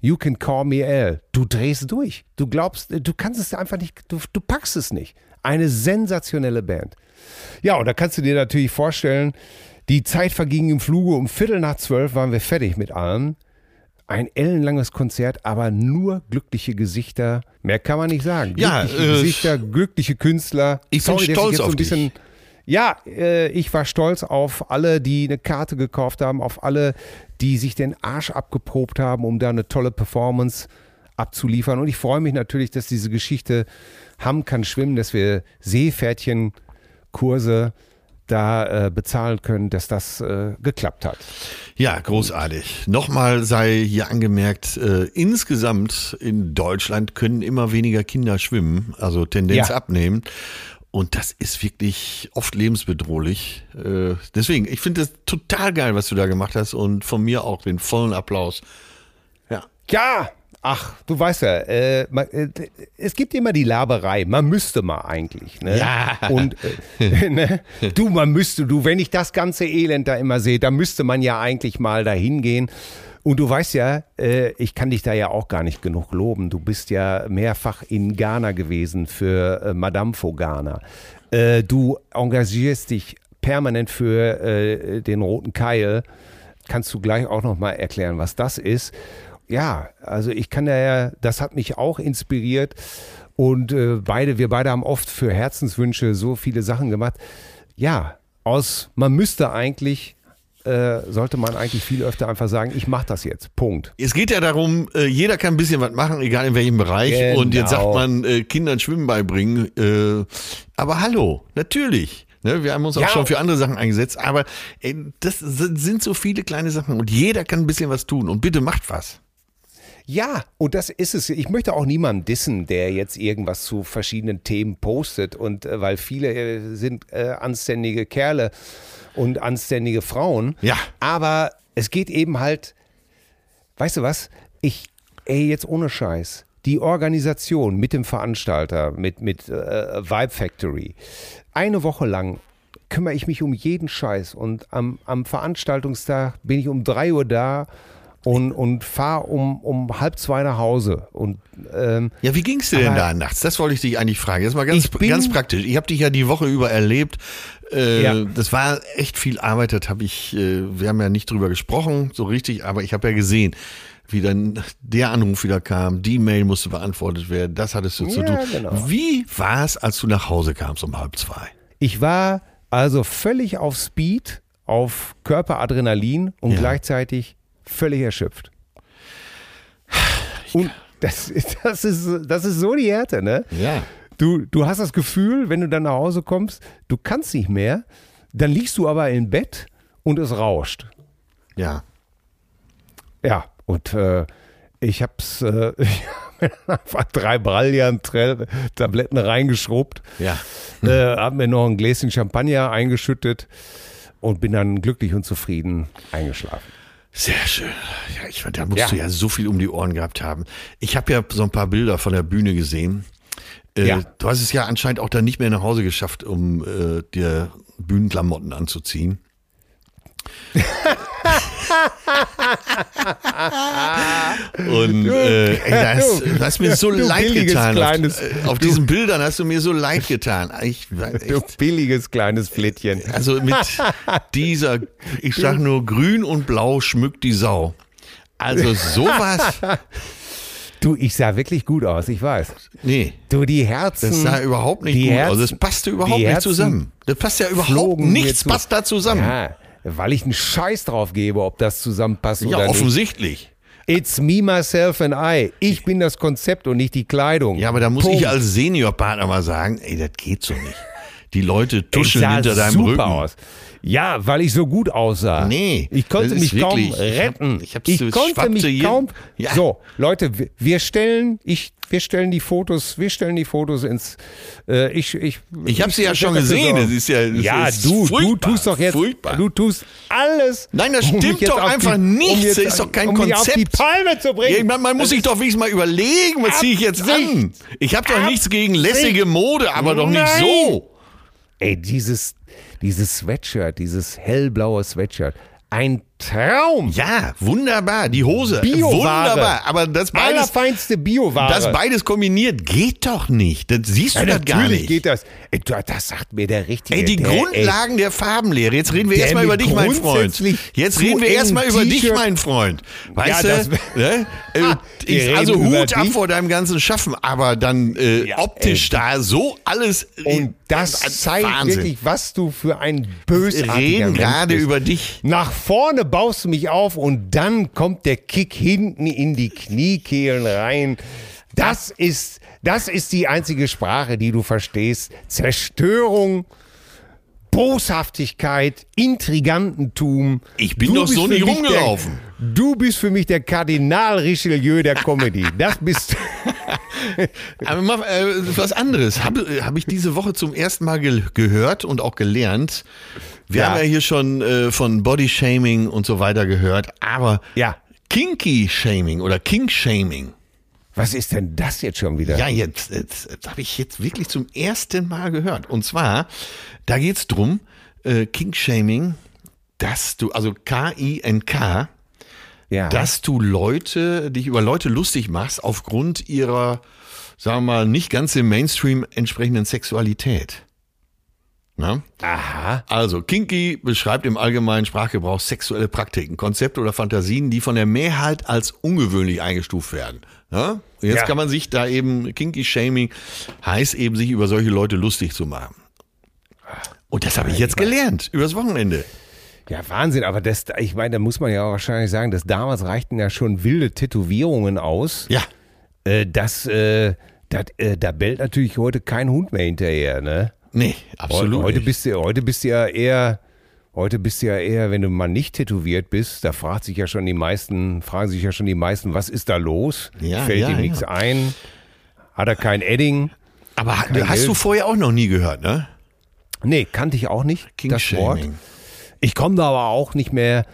S2: You Can Call Me Al, du drehst durch. Du glaubst, du kannst es einfach nicht, du, du packst es nicht. Eine sensationelle Band. Ja, und da kannst du dir natürlich vorstellen, die Zeit verging im Fluge, um Viertel nach zwölf waren wir fertig mit allem. Ein ellenlanges Konzert, aber nur glückliche Gesichter. Mehr kann man nicht sagen.
S3: Ja,
S2: glückliche
S3: äh,
S2: Gesichter, glückliche Künstler.
S3: Ich bin stolz
S2: jetzt so
S3: auf
S2: ein bisschen,
S3: dich.
S2: Ja, äh, ich war stolz auf alle, die eine Karte gekauft haben, auf alle, die sich den Arsch abgeprobt haben, um da eine tolle Performance abzuliefern. Und ich freue mich natürlich, dass diese Geschichte Hamm kann schwimmen, dass wir Seepferdchenkurse da äh, bezahlen können, dass das äh, geklappt hat.
S3: Ja, großartig. Nochmal sei hier angemerkt, äh, insgesamt in Deutschland können immer weniger Kinder schwimmen, also Tendenz
S2: Ja.
S3: abnehmen. Und das ist wirklich oft lebensbedrohlich. Äh, deswegen, ich finde das total geil, was du da gemacht hast und von mir auch den vollen Applaus. Ja.
S2: Ja, ach, du weißt ja, äh, man, äh, es gibt immer die Laberei, man müsste mal eigentlich. Ne?
S3: Ja.
S2: Und äh, ne? du, man müsste, du, wenn ich das ganze Elend da immer sehe, da müsste man ja eigentlich mal dahin gehen. Und du weißt ja, äh, ich kann dich da ja auch gar nicht genug loben. Du bist ja mehrfach in Ghana gewesen für äh, Madame Fogana. Äh, du engagierst dich permanent für den Roten Keil. Kannst du gleich auch noch mal erklären, was das ist? Ja, also ich kann da ja, das hat mich auch inspiriert und äh, beide, wir beide haben oft für Herzenswünsche so viele Sachen gemacht. Ja, aus, man müsste eigentlich, äh, sollte man eigentlich viel öfter einfach sagen, ich mache das jetzt. Punkt.
S3: Es geht ja darum, äh, jeder kann ein bisschen was machen, egal in welchem Bereich.
S2: Genau.
S3: Und jetzt sagt man, äh, Kindern Schwimmen beibringen. Aber hallo, natürlich. Ne, wir haben uns auch
S2: Ja.
S3: schon für andere Sachen eingesetzt. Aber das sind so viele kleine Sachen. Und jeder kann ein bisschen was tun. Und bitte macht was.
S2: Ja, und das ist es. Ich möchte auch niemanden dissen, der jetzt irgendwas zu verschiedenen Themen postet. Und äh, weil viele äh, sind äh, anständige Kerle und anständige Frauen.
S3: Ja.
S2: Aber es geht eben halt, weißt du was? Ich, ey, jetzt ohne Scheiß. Die Organisation mit dem Veranstalter, mit, mit äh, Vibe Factory, eine Woche lang kümmere ich mich um jeden Scheiß. Und am, am Veranstaltungstag bin ich um drei Uhr da und, und fahre um, um halb zwei nach Hause. Und ähm,
S3: Ja, wie ging's dir denn da nachts? Das wollte ich dich eigentlich fragen. Das war ganz,
S2: bin-
S3: ganz praktisch. Ich habe dich ja die Woche über erlebt. Äh,
S2: Ja.
S3: Das war echt viel Arbeit. Das habe ich. Äh, wir haben ja nicht drüber gesprochen, so richtig. Aber ich habe ja gesehen, wie dann der Anruf wieder kam. Die Mail musste beantwortet werden. Das hattest du zu
S2: Ja,
S3: tun.
S2: genau.
S3: Wie war es, als du nach Hause kamst um halb zwei?
S2: ich war also völlig auf Speed, auf Körperadrenalin und
S3: Ja.
S2: gleichzeitig völlig erschöpft. Und das, das, ist, das ist so die Härte, ne?
S3: Ja.
S2: Du, du hast das Gefühl, wenn du dann nach Hause kommst, du kannst nicht mehr, dann liegst du aber im Bett und es rauscht.
S3: Ja.
S2: Ja, und äh, ich hab's äh, ich hab mir einfach drei Brilliant-Tabletten reingeschrubbt,
S3: Ja.
S2: äh, hab mir noch ein Gläschen Champagner eingeschüttet und bin dann glücklich und zufrieden eingeschlafen.
S3: Sehr schön. Ja, ich fand, da musst
S2: Ja.
S3: du ja so viel um die Ohren gehabt haben. Ich habe ja so ein paar Bilder von der Bühne gesehen. Äh,
S2: Ja.
S3: Du hast es ja anscheinend auch dann nicht mehr nach Hause geschafft, um äh, dir Bühnenklamotten anzuziehen. Und äh, ey, da hast, du hast mir so leid getan.
S2: kleines-
S3: auf, auf diesen Bildern hast du mir so leid getan. Ich, war
S2: Du billiges kleines Flittchen.
S3: also mit dieser, ich sag nur, grün und blau schmückt die Sau. Also sowas,
S2: Du, ich sah wirklich gut aus, ich weiß.
S3: nee.
S2: Du, die Herzen.
S3: Das sah überhaupt nicht gut
S2: Herzen,
S3: aus. Das passte überhaupt nicht zusammen. Das passt ja überhaupt nichts passt da zusammen. Ja,
S2: weil ich einen Scheiß drauf gebe, ob das zusammenpasst oder nicht.
S3: offensichtlich.
S2: It's me, myself and I. Ich bin das Konzept und nicht die Kleidung.
S3: Ja, aber da muss
S2: Punkt.
S3: ich als Seniorpartner mal sagen, ey, das geht so nicht. Die Leute tuscheln hinter deinem
S2: super
S3: Rücken.
S2: aus. Ja, weil ich so gut aussah.
S3: Nee,
S2: ich konnte mich kaum
S3: wirklich- ich hab-
S2: retten.
S3: ich
S2: ich konnte mich kaum.
S3: Ja.
S2: So, Leute, wir- stellen, ich, wir stellen die Fotos, wir stellen die Fotos ins. Äh, ich, ich,
S3: Ich habe sie ja schon gesehen. Das ist ja, das
S2: ja,
S3: ist
S2: du, du tust doch jetzt,
S3: Furchtbar.
S2: du tust alles.
S3: Nein, das
S2: um
S3: stimmt
S2: jetzt
S3: doch einfach
S2: die,
S3: nicht.
S2: Um jetzt,
S3: Das ist doch kein
S2: um mich auf die
S3: Konzept.
S2: Palme zu bringen.
S3: Ja, man, man muss sich doch wenigstens mal überlegen, was ziehe ich jetzt an? Ich habe doch nichts gegen lässige Mode, aber doch nicht
S2: Nein.
S3: so.
S2: ey, dieses, dieses Sweatshirt, dieses hellblaue Sweatshirt, ein Traum.
S3: Ja, wunderbar. Die Hose.
S2: Bioware.
S3: Wunderbar. Aber das beides,
S2: Allerfeinste Bioware.
S3: das beides kombiniert geht doch nicht. Das siehst du
S2: ja,
S3: das gar
S2: natürlich
S3: nicht.
S2: geht das. Ey, du, das sagt mir der Richtige.
S3: Ey, die
S2: der,
S3: Grundlagen der Farbenlehre. Jetzt reden wir erstmal über dich, mein Freund. Jetzt reden wir erstmal über dich, mein Freund. Weißt
S2: Ja,
S3: du? Ne? Äh,
S2: wir
S3: ich, also Hut ab
S2: dich.
S3: vor deinem ganzen Schaffen, aber dann äh,
S2: Ja,
S3: optisch
S2: ey.
S3: da so alles.
S2: Und das zeigt
S3: Wahnsinn.
S2: wirklich, was du für ein bösartiger
S3: reden gerade über dich.
S2: Nach vorne baust du mich auf und dann kommt der Kick hinten in die Kniekehlen rein. Das ist, das ist die einzige Sprache, die du verstehst. Zerstörung, Boshaftigkeit, Intrigantentum.
S3: Ich bin
S2: Du
S3: doch so
S2: mich
S3: rumgelaufen.
S2: Der, du bist für mich der Kardinal Richelieu der Comedy. Das bist
S3: Aber mal äh, was anderes. Habe hab ich diese Woche zum ersten Mal ge gehört und auch gelernt. Wir
S2: Ja.
S3: haben ja hier schon äh, von Body-Shaming und so weiter gehört, aber
S2: Ja.
S3: Kinky-Shaming oder Kink-Shaming.
S2: Was ist denn das jetzt schon wieder?
S3: Ja, jetzt, jetzt, jetzt habe ich jetzt wirklich zum ersten Mal gehört. Und zwar, da geht's drum, äh, Kink-Shaming, dass du, also K-I-N-K,
S2: ja.
S3: dass du Leute, dich über Leute lustig machst aufgrund ihrer, sagen wir mal, nicht ganz im Mainstream entsprechenden Sexualität. Na?
S2: Aha.
S3: Also, Kinky beschreibt im allgemeinen Sprachgebrauch sexuelle Praktiken, Konzepte oder Fantasien, die von der Mehrheit als ungewöhnlich eingestuft werden. Und jetzt
S2: Ja.
S3: kann man sich da eben, Kinky-Shaming heißt eben, sich über solche Leute lustig zu machen. Und das habe ich jetzt gelernt, übers Wochenende.
S2: Ja, Wahnsinn, aber das, ich meine, da muss man ja auch wahrscheinlich sagen, dass damals reichten ja schon wilde Tätowierungen aus.
S3: Ja,
S2: Äh, das, äh, das, äh, da bellt natürlich heute kein Hund mehr hinterher, ne?
S3: nee, absolut.
S2: Heute
S3: nicht.
S2: bist du, heute bist du ja eher, heute bist du ja eher, wenn du mal nicht tätowiert bist, da fragt sich ja schon die meisten, fragen sich ja schon die meisten, was ist da los?
S3: Ja,
S2: Fällt
S3: ja,
S2: ihm nichts
S3: ja.
S2: ein? Hat er kein Edding?
S3: Aber
S2: kein
S3: hast
S2: Geld.
S3: du vorher auch noch nie gehört, ne?
S2: Nee, kannte ich auch nicht, das Wort. Ich komme da aber auch nicht mehr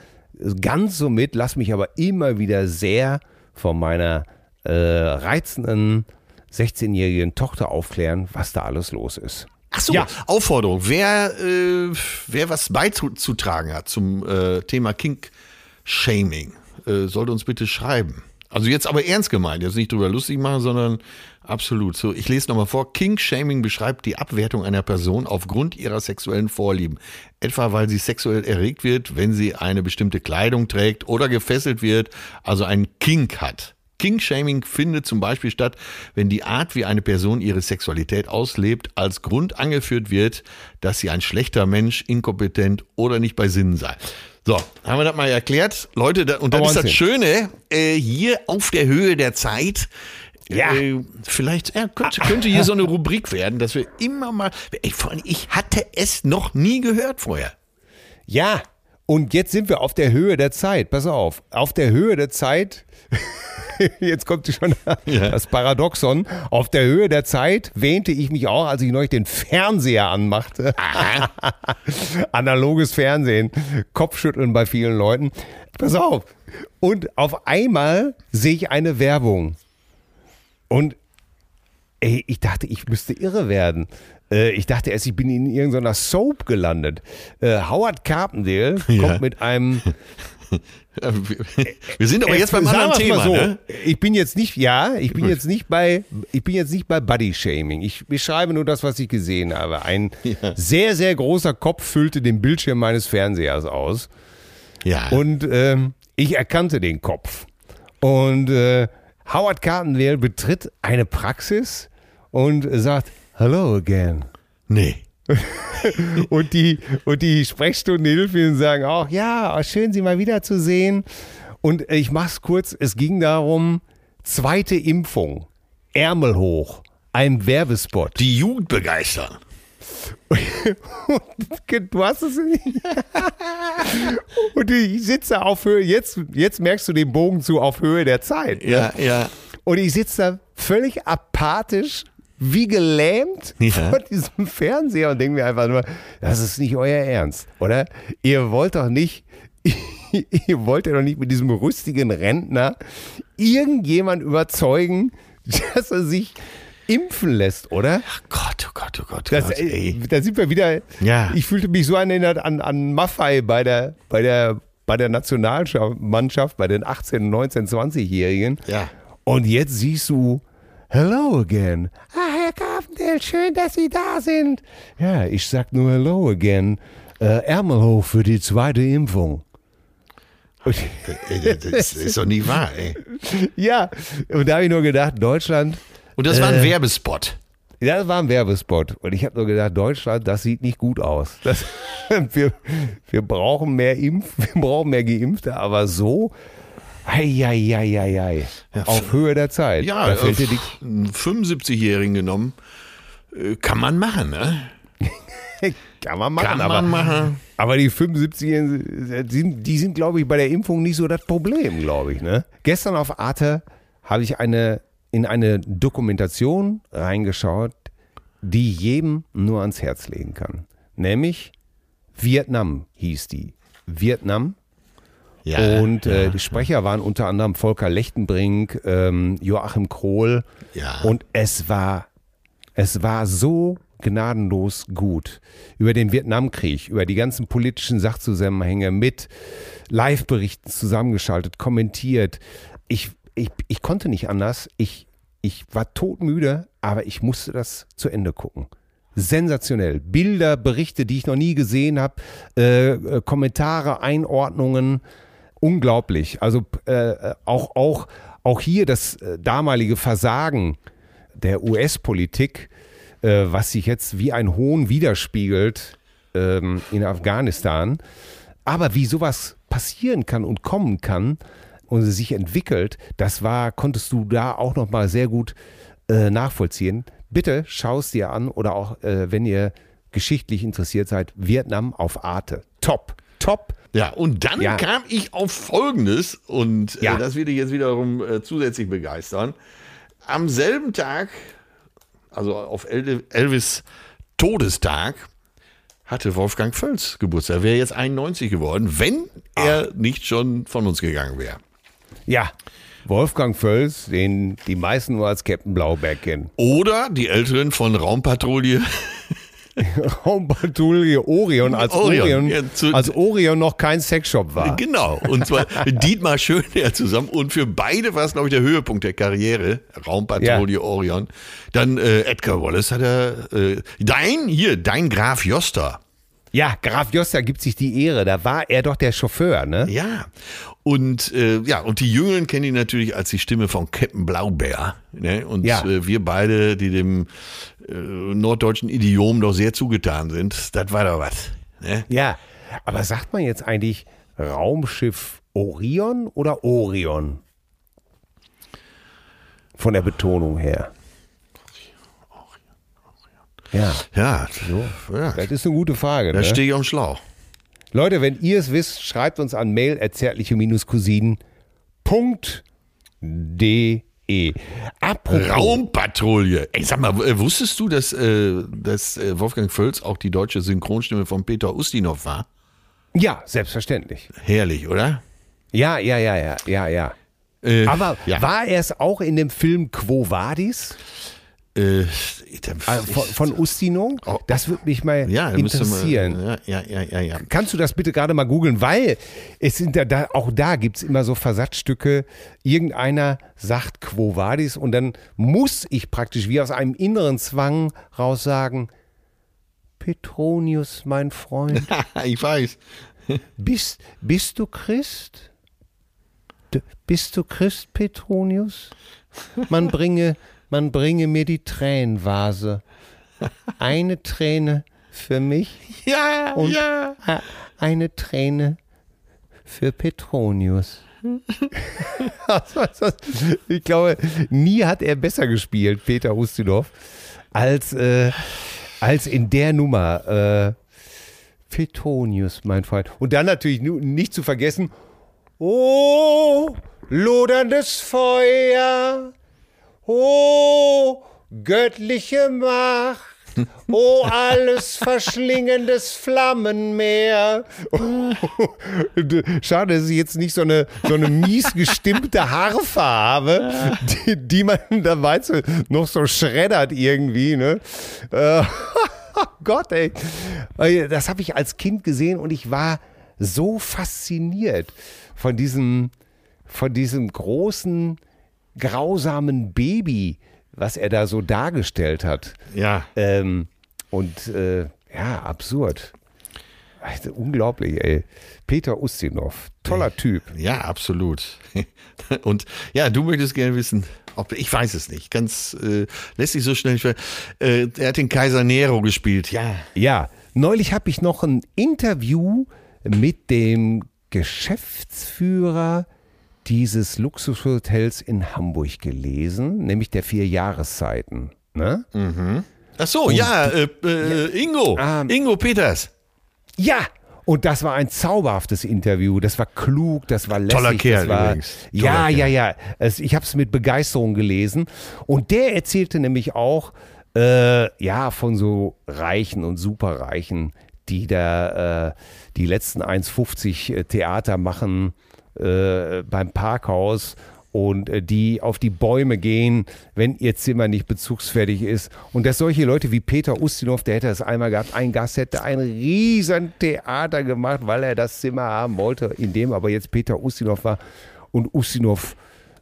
S2: ganz so mit, lass mich aber immer wieder sehr von meiner äh, reizenden 16-jährigen Tochter aufklären, was da alles los ist.
S3: Ach so,
S2: Ja.
S3: Aufforderung. Wer, äh, wer was beizutragen hat zum äh, Thema Kink-Shaming, äh, sollte uns bitte schreiben. Also jetzt aber ernst gemeint, jetzt nicht drüber lustig machen, sondern absolut. So, ich lese nochmal vor. Kink-Shaming beschreibt die Abwertung einer Person aufgrund ihrer sexuellen Vorlieben. Etwa weil sie sexuell erregt wird, wenn sie eine bestimmte Kleidung trägt oder gefesselt wird, also einen Kink hat. King-Shaming findet zum Beispiel statt, wenn die Art, wie eine Person ihre Sexualität auslebt, als Grund angeführt wird, dass sie ein schlechter Mensch, inkompetent oder nicht bei Sinnen sei. So, haben wir das mal erklärt. Leute, da, und dann ist das. Schöne, äh, hier auf der Höhe der Zeit,
S2: Ja.
S3: äh, vielleicht ja, könnte, könnte hier so eine Rubrik werden, dass wir immer mal, ey, vor allem, ich hatte es noch nie gehört vorher.
S2: Ja, und jetzt sind wir auf der Höhe der Zeit. Pass auf, auf der Höhe der Zeit. Jetzt kommt schon
S3: Ja.
S2: das Paradoxon. Auf der Höhe der Zeit wähnte ich mich auch, als ich neulich den Fernseher anmachte. Analoges Fernsehen. Kopfschütteln bei vielen Leuten. Pass auf. Und auf einmal sehe ich eine Werbung. Und ey, ich dachte, ich müsste irre werden. Äh, ich dachte erst, ich bin in irgendeiner Soap gelandet. Äh, Howard Carpendale
S3: Ja.
S2: kommt mit einem.
S3: Ja, wir- sind aber jetzt beim
S2: Sagen
S3: anderen Thema.
S2: so,
S3: Ne?
S2: Ich bin jetzt nicht, ja, ich bin jetzt nicht bei, ich bin jetzt nicht bei Body Shaming. Ich beschreibe nur das, was ich gesehen habe. Ein sehr, sehr großer Kopf füllte den Bildschirm meines Fernsehers aus.
S3: Ja.
S2: Und ähm, ich erkannte den Kopf. Und äh, Howard Carpendale betritt eine Praxis und sagt, Hello again.
S3: nee.
S2: Und die, und die Sprechstundenhilfen sagen auch, ja, schön, Sie mal wiederzusehen. Und ich mach's kurz, es ging darum, zweite Impfung, Ärmel hoch, ein Werbespot.
S3: Die Jugend begeistern.
S2: Du hast es nicht. Und ich sitze auf Höhe, jetzt, jetzt merkst du den Bogen zu auf Höhe der Zeit.
S3: Ja, ja.
S2: Und ich sitze da völlig apathisch, wie gelähmt
S3: Ja.
S2: vor diesem Fernseher und denke mir einfach nur, das ist nicht euer Ernst, oder? Ihr wollt doch nicht, ihr wollt ja doch nicht mit diesem rüstigen Rentner irgendjemand überzeugen, dass er sich impfen lässt, oder?
S3: Gott, oh Gott, oh Gott.
S2: Das,
S3: Gott,
S2: äh,
S3: ey.
S2: da sind wir wieder.
S3: Ja.
S2: Ich fühlte mich so erinnert an, an Maffei bei der, bei der, bei der Nationalmannschaft, bei den 18, 19, 20-Jährigen.
S3: Ja.
S2: Und jetzt siehst du, hello again. Carpendale, schön, dass Sie da sind. Ja, ich sag nur hello again. Äh, Ärmel hoch für die zweite Impfung.
S3: Das ist doch nicht wahr, ey.
S2: ja, und da habe ich nur gedacht, Deutschland,
S3: Und das war ein
S2: Äh.
S3: Werbespot.
S2: Ja, das war ein Werbespot. Und ich habe nur gedacht, Deutschland, das sieht nicht gut aus. Das, wir, wir brauchen mehr Impf, wir brauchen mehr Geimpfte, aber so, ei, auf Höhe der Zeit.
S3: Ja,
S2: da fällt dir die,
S3: äh, einen 75-Jährigen genommen. Äh, Kann man machen, ne?
S2: kann man machen,
S3: Kann
S2: aber,
S3: man machen.
S2: aber die 75-Jährigen, die sind, die sind glaube ich, bei der Impfung nicht so das Problem, glaube ich. Ne? Gestern auf Arte habe ich eine, in eine Dokumentation reingeschaut, die jedem nur ans Herz legen kann. Nämlich Vietnam hieß die. Vietnam.
S3: Ja,
S2: Und äh, die Sprecher waren unter anderem Volker Lechtenbrink, ähm, Joachim Krohl.
S3: Ja.
S2: Und es war, es war so gnadenlos gut. Über den Vietnamkrieg, über die ganzen politischen Sachzusammenhänge mit Live-Berichten zusammengeschaltet, kommentiert. Ich, ich, ich konnte nicht anders. Ich, ich war todmüde, aber ich musste das zu Ende gucken. Sensationell. Bilder, Berichte, die ich noch nie gesehen habe, äh, äh, Kommentare, Einordnungen. Unglaublich. Also äh, auch, auch, auch hier das äh, damalige Versagen der US-Politik, äh, was sich jetzt wie ein Hohn widerspiegelt ähm, in Afghanistan. Aber wie sowas passieren kann und kommen kann und sich entwickelt, das war, konntest du da auch noch mal sehr gut äh, nachvollziehen. Bitte schau es dir an oder auch, äh, wenn ihr geschichtlich interessiert seid, Vietnam auf Arte. Top, top.
S3: Ja, und dann
S2: Ja.
S3: kam ich auf Folgendes und
S2: Ja.
S3: äh, das wird dich jetzt wiederum äh, zusätzlich begeistern. Am selben Tag, also auf El Elvis Todestag, hatte Wolfgang Völz Geburtstag. Er wäre jetzt 91 geworden, wenn er nicht schon von uns gegangen wäre.
S2: Ja, Wolfgang Völz, den die meisten nur als Captain Blauberg kennen.
S3: Oder die Älteren von Raumpatrouille.
S2: Raumpatrouille Orion, als
S3: Orion,
S2: Orion,
S3: ja, zu-
S2: als Orion noch kein Sexshop war.
S3: Genau. Und zwar Dietmar Schönherr zusammen. Und für beide war es, glaube ich, der Höhepunkt der Karriere. Raumpatrouille Orion. Dann äh, Edgar Wallace hat er. Äh, dein, hier, dein Graf Joster.
S2: Ja, Graf Josta gibt sich die Ehre, da war er doch der Chauffeur, ne?
S3: Ja. Und äh, ja, und die Jüngeren kennen ihn natürlich als die Stimme von Captain Blaubeer. Ne? Und
S2: Ja.
S3: äh, wir beide, die dem äh, norddeutschen Idiom doch sehr zugetan sind, das war doch was. Ne?
S2: Ja, aber sagt man jetzt eigentlich Raumschiff Orion oder Orion? Von der Betonung her. Ja,
S3: Ja, ja.
S2: das ist eine gute Frage.
S3: da
S2: Ne?
S3: stehe ich am Schlauch.
S2: Leute, wenn ihr es wisst, schreibt uns an mail cousinen.de. Apropos,
S3: Raumpatrouille. Ey, sag mal, äh, wusstest du, dass, äh, dass äh, Wolfgang Völz auch die deutsche Synchronstimme von Peter Ustinov war?
S2: Ja, selbstverständlich.
S3: Herrlich, oder?
S2: Ja, ja, ja, ja, ja, ja.
S3: Äh,
S2: Aber
S3: ja.
S2: war er es auch in dem Film Quo Vadis
S3: Äh,
S2: also von, von Ustino?
S3: Oh.
S2: Das würde mich mal
S3: ja, da
S2: interessieren.
S3: Man, ja, ja, ja, ja.
S2: Kannst du das bitte gerade mal googeln? Weil es sind ja da, auch da gibt es immer so Versatzstücke. Irgendeiner sagt Quo Vadis und dann muss ich praktisch wie aus einem inneren Zwang raus sagen, Petronius, mein Freund,
S3: ich weiß.
S2: bist, bist du Christ? Bist du Christ, Petronius? Man bringe, man bringe mir die Tränenvase. Eine Träne für mich
S3: Ja,
S2: und
S3: ja.
S2: eine Träne für Petronius. Ich glaube, nie hat er besser gespielt, Peter Ustinov, als, äh, als in der Nummer. Äh, Petronius, mein Freund. Und dann natürlich nicht zu vergessen, oh, loderndes Feuer, oh, göttliche Macht. Oh, alles verschlingendes Flammenmeer. Schade, dass ich jetzt nicht so eine, so eine mies gestimmte Harfe habe, die, die man da weißt du, noch so schreddert irgendwie. Ne? Äh, Gott, ey. Das habe ich als Kind gesehen und ich war so fasziniert von diesem, von diesem großen, grausamen Baby, was er da so dargestellt hat.
S3: Ja.
S2: Ähm, und äh, ja, absurd. Also, unglaublich, ey. Peter Ustinov, toller Typ.
S3: Ja, absolut. Und ja, du möchtest gerne wissen, ob ich weiß es nicht. Ganz äh, lässt sich so schnell. Äh, er hat den Kaiser Nero gespielt. Ja.
S2: Ja, neulich habe ich noch ein Interview mit dem Geschäftsführer dieses Luxushotels in Hamburg gelesen, nämlich der vier Jahreszeiten. Ne?
S3: Ach so, ja, äh, äh, Ingo.
S2: Ah.
S3: Ingo Peters.
S2: Ja, und das war ein zauberhaftes Interview. Das war klug, das war lässig.
S3: Toller Kerl
S2: das war,
S3: übrigens. Toller
S2: Ja,
S3: Kerl.
S2: ja, ja. Es, ich habe es mit Begeisterung gelesen. Und der erzählte nämlich auch, äh, ja, von so Reichen und Superreichen, die da äh, die letzten 1,50 Theater machen äh, beim Parkhaus und äh, die auf die Bäume gehen, wenn ihr Zimmer nicht bezugsfertig ist. Und dass solche Leute wie Peter Ustinov, der hätte das einmal gehabt, ein Gast hätte ein riesen Theater gemacht, weil er das Zimmer haben wollte, in dem aber jetzt Peter Ustinov war. Und Ustinov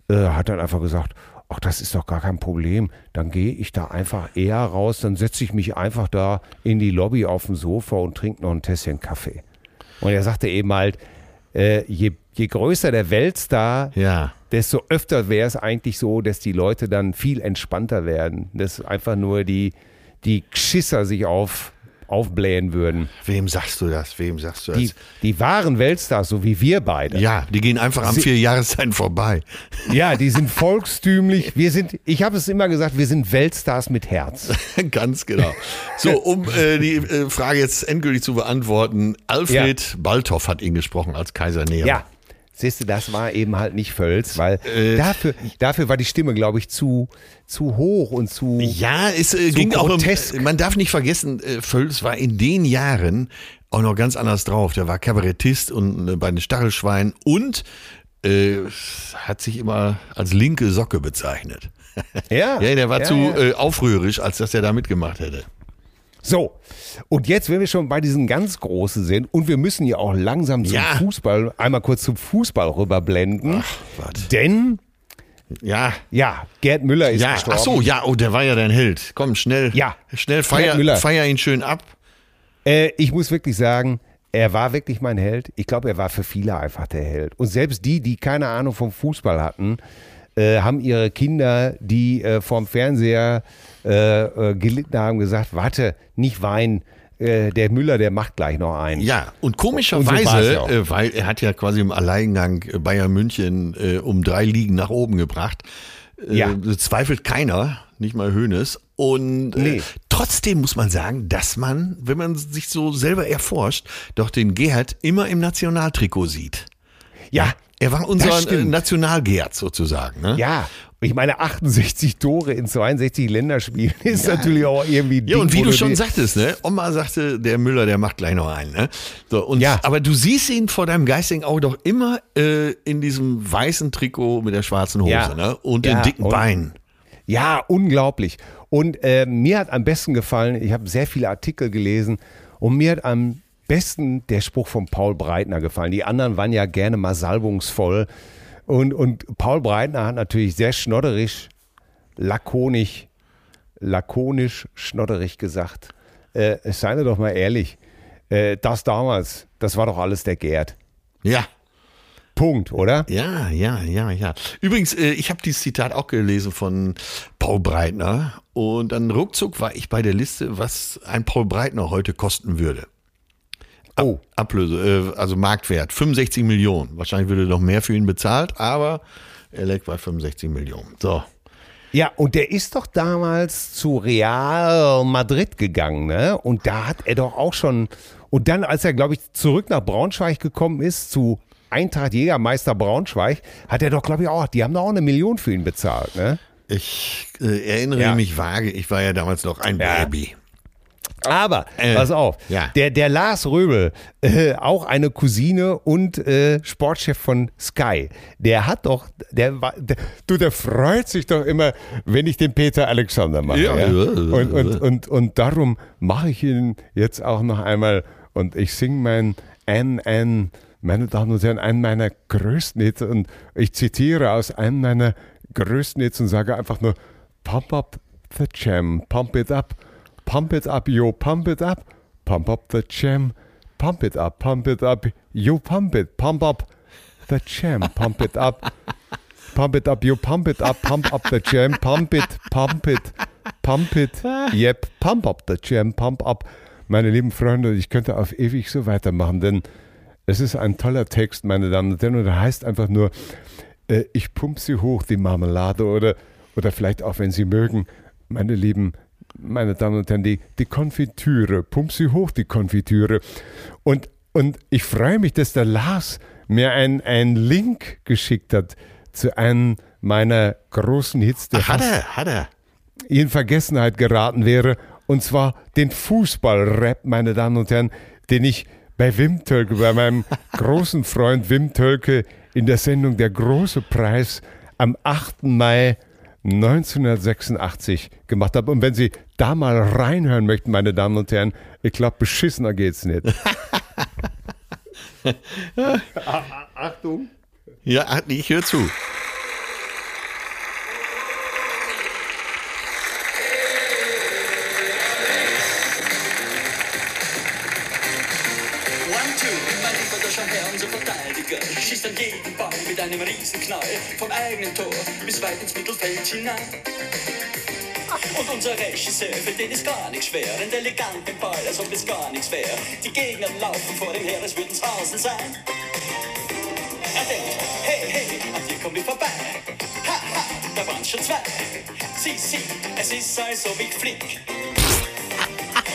S2: äh, hat dann einfach gesagt, ach, das ist doch gar kein Problem. Dann gehe ich da einfach eher raus, dann setze ich mich einfach da in die Lobby auf dem Sofa und trinke noch ein Tässchen Kaffee. Und er sagte eben halt, äh, je, je größer der Weltstar,
S3: Ja.
S2: desto öfter wäre es eigentlich so, dass die Leute dann viel entspannter werden. Dass einfach nur die, die Geschisser sich auf, aufblähen würden.
S3: Wem sagst du das? Wem sagst du das?
S2: Die, die wahren Weltstars, so wie wir beide.
S3: ja, die gehen einfach am vier Jahreszeiten vorbei.
S2: Ja, die sind volkstümlich. Wir sind, ich habe es immer gesagt, wir sind Weltstars mit Herz.
S3: Ganz genau. So, um äh, die äh, Frage jetzt endgültig zu beantworten. Alfred Baltoff hat ihn gesprochen als Kaiser Nero.
S2: Ja. Siehst du, das war eben halt nicht Völz, weil
S3: Äh.
S2: dafür, dafür war die Stimme, glaube ich, zu, zu hoch und zu.
S3: Ja, es äh, ging auch um,
S2: grotesk.
S3: man darf nicht vergessen, äh, Völz war in den Jahren auch noch ganz anders drauf. Der war Kabarettist und äh, bei den Stachelschweinen und äh, hat sich immer als linke Socke bezeichnet.
S2: Ja,
S3: Ja, der war
S2: ja,
S3: zu
S2: ja.
S3: Äh, aufrührisch, als dass er da mitgemacht hätte.
S2: So, und jetzt, wenn wir schon bei diesen ganz Großen sind, und wir müssen ja auch langsam zum
S3: Ja.
S2: Fußball, einmal kurz zum Fußball rüberblenden.
S3: Ach.
S2: Denn,
S3: Ja.
S2: ja, Gerd Müller ist
S3: Ja,
S2: gestorben.
S3: ach so, ja, oh, der war ja dein Held. Komm, schnell.
S2: Ja.
S3: Schnell feier,
S2: Müller.
S3: feier ihn schön ab.
S2: Äh, ich muss wirklich sagen, er war wirklich mein Held. Ich glaube, er war für viele einfach der Held. Und selbst die, die keine Ahnung vom Fußball hatten, äh, haben ihre Kinder, die äh, vorm Fernseher äh, äh, gelitten haben, gesagt, warte, nicht weinen, äh, der Müller, der macht gleich noch einen.
S3: Ja, und
S2: Und so
S3: komischerweise,
S2: ja
S3: äh, weil er hat ja quasi im Alleingang Bayern München äh, um drei Ligen nach oben gebracht. Äh,
S2: Ja.
S3: Zweifelt keiner, nicht mal Hönes. Und äh,
S2: Nee.
S3: trotzdem muss man sagen, dass man, wenn man sich so selber erforscht, doch den Gerhard immer im Nationaltrikot sieht.
S2: ja,
S3: Er war unser. Nationalgerd sozusagen. Ne?
S2: Ja, ich meine 68 Tore in 62 Länderspielen ist natürlich auch irgendwie
S3: Ja, und wie du schon sagtest, ne? Oma sagte, der Müller, der macht gleich noch einen, ne? So, und,
S2: Ja.
S3: Aber du siehst ihn vor deinem geistigen Auge doch immer äh, in diesem weißen Trikot mit der schwarzen Hose,
S2: Ja.
S3: ne? Und
S2: Ja,
S3: den dicken
S2: und-
S3: Beinen.
S2: Ja, unglaublich. Und äh, mir hat am besten gefallen, ich habe sehr viele Artikel gelesen und mir hat am besten der Spruch von Paul Breitner gefallen. Die anderen waren ja gerne mal salbungsvoll. Und, und Paul Breitner hat natürlich sehr schnodderisch, lakonisch, lakonisch, schnodderig gesagt. Äh, seien wir doch mal ehrlich, äh, das damals, das war doch alles der Gerd.
S3: Ja.
S2: Punkt, oder?
S3: Ja, ja, ja, ja. Übrigens, äh, ich habe dieses Zitat auch gelesen von Paul Breitner und dann ruckzuck war ich bei der Liste, was ein Paul Breitner heute kosten würde.
S2: Oh,
S3: Ablöse, äh, also Marktwert, 65 Millionen. Wahrscheinlich würde noch mehr für ihn bezahlt, aber er liegt bei 65 Millionen. So.
S2: Ja, und der ist doch damals zu Real Madrid gegangen, ne? Und da hat er doch auch schon. Und dann, als er, glaube ich, zurück nach Braunschweig gekommen ist, zu Eintracht Jägermeister Braunschweig, hat er doch, glaube ich, auch, die haben doch auch eine Million für ihn bezahlt, ne?
S3: Ich äh, erinnere
S2: Ja.
S3: mich vage, ich war ja damals noch ein
S2: Ja.
S3: Baby.
S2: Aber,
S3: Äh,
S2: pass auf,
S3: ja.
S2: der, der Lars Röbel, äh, auch eine Cousine und äh, Sportchef von Sky, der hat doch, der, war- der, du, der freut sich doch immer, wenn ich den Peter Alexander mache.
S3: Ja.
S2: Ja, Und, und, und, und darum mache ich ihn jetzt auch noch einmal und ich singe mein N, N, meine Damen und Herren, einen meiner größten Hits und ich zitiere aus einem meiner größten Hits und sage einfach nur, pump up the jam, pump it up, pump it up, yo, pump it up, pump up the jam, pump it up, pump it up, yo, pump it, pump up the jam, pump it up, pump it up, yo, pump it up, pump up the jam, pump it, pump it, pump it, yep, pump up the jam, pump up. Meine lieben Freunde, ich könnte auf ewig so weitermachen, denn es ist ein toller Text, meine Damen und Herren, und er heißt einfach nur, äh, ich pump sie hoch, die Marmelade, oder, oder vielleicht auch, wenn Sie mögen, meine lieben, meine Damen und Herren, die, die Konfitüre, pump sie hoch, die Konfitüre. Und, und ich freue mich, dass der Lars mir einen Link geschickt hat zu einem meiner großen Hits, der
S3: Ach, hat er, hat er.
S2: in Vergessenheit geraten wäre. Und zwar den Fußballrap, meine Damen und Herren, den ich bei Wim Tölke, bei meinem großen Freund Wim Tölke in der Sendung Der große Preis am 8. Mai 1986 gemacht habe. Und wenn Sie da mal reinhören möchten, meine Damen und Herren, ich glaube, beschissener geht's nicht. Achtung.
S3: Ja, ich höre zu.
S4: Herr, unser Verteidiger, schießt einen Gegenball mit einem Riesenknall vom eigenen Tor bis weit ins Mittelfeld hinein. Und unser Regisseur, für den ist gar nichts schwer, ein eleganten Ball, als ob es gar nichts wäre. Die Gegner laufen vor dem her, als würden's Hausen sein. Er denkt, hey, hey, an dir kommen wir vorbei. Ha, ha, da waren's schon zwei. Sieh, sieh, es ist, als ob ich flieg.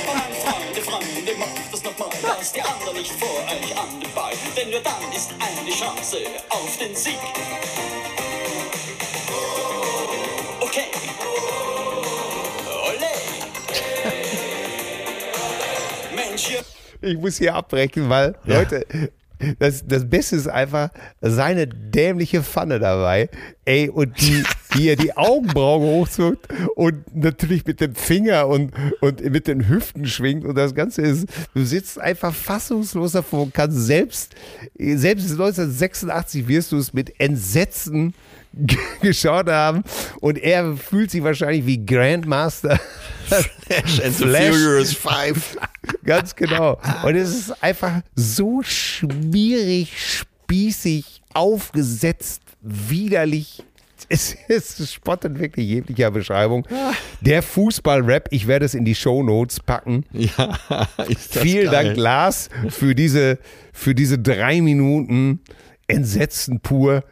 S4: Meine Freunde, Freunde, macht das nochmal, lasst die anderen nicht vor euch an den Ball, denn nur dann ist eine Chance auf den Sieg. Okay. Ole. Mensch, ihr
S2: Ich muss hier abbrechen, weil, Leute, das, das Beste ist einfach seine dämliche Pfanne dabei. Ey, und die, wie er die Augenbrauen hochzuckt und natürlich mit dem Finger und, und mit den Hüften schwingt. Und das Ganze ist, du sitzt einfach fassungslos davor und kannst selbst, selbst 1986 wirst du es mit Entsetzen geschaut haben. Und er fühlt sich wahrscheinlich wie Grandmaster.
S3: Flash and the
S2: Flash.
S3: Furious Five.
S2: Ganz genau. Und es ist einfach so schwierig, spießig, aufgesetzt, widerlich. Es ist spottet wirklich jeglicher Beschreibung. Der Fußball-Rap, ich werde es in die Shownotes packen.
S3: Ja, ist das
S2: Vielen
S3: geil.
S2: Dank, Lars, für diese, für diese drei Minuten Entsetzen pur.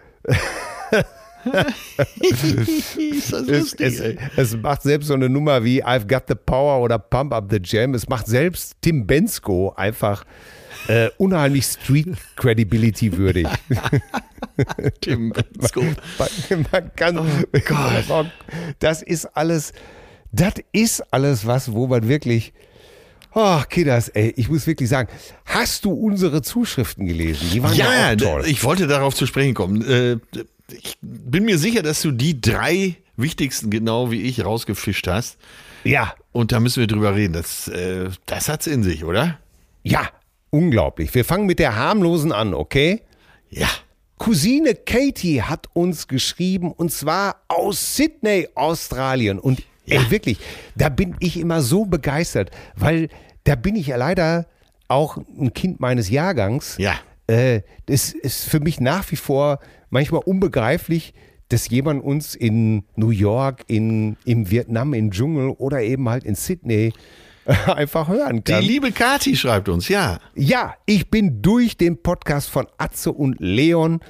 S3: Ist das
S2: Es,
S3: lustig,
S2: es,
S3: ey.
S2: es macht selbst so eine Nummer wie I've Got the Power oder Pump Up the Jam. Es macht selbst Tim Bensko einfach äh, unheimlich Street Credibility würdig.
S3: Tim Bensko.
S2: Man, man kann,
S3: Oh
S2: das ist alles, das ist alles was, wo man wirklich, oh, Kiddas, ey, ich muss wirklich sagen, hast du unsere Zuschriften gelesen? Die waren ja,
S3: Ja,
S2: auch toll.
S3: ich wollte darauf zu sprechen kommen. Äh, Ich bin mir sicher, dass du die drei wichtigsten, genau wie ich, rausgefischt hast.
S2: ja,
S3: Und da müssen wir drüber reden. Das, äh, das hat's in sich, oder?
S2: ja, unglaublich. Wir fangen mit der harmlosen an, okay?
S3: Ja.
S2: Cousine Katie hat uns geschrieben und zwar aus Sydney, Australien. Und ey, wirklich, da bin ich immer so begeistert, weil da bin ich ja leider auch ein Kind meines Jahrgangs.
S3: Ja.
S2: Äh, das ist für mich nach wie vor manchmal unbegreiflich, dass jemand uns in New York, in, im Vietnam, im Dschungel oder eben halt in Sydney einfach hören
S3: Die
S2: kann.
S3: liebe Kati schreibt uns, ja.
S2: Ja, ich bin durch den Podcast von Atze und Leon,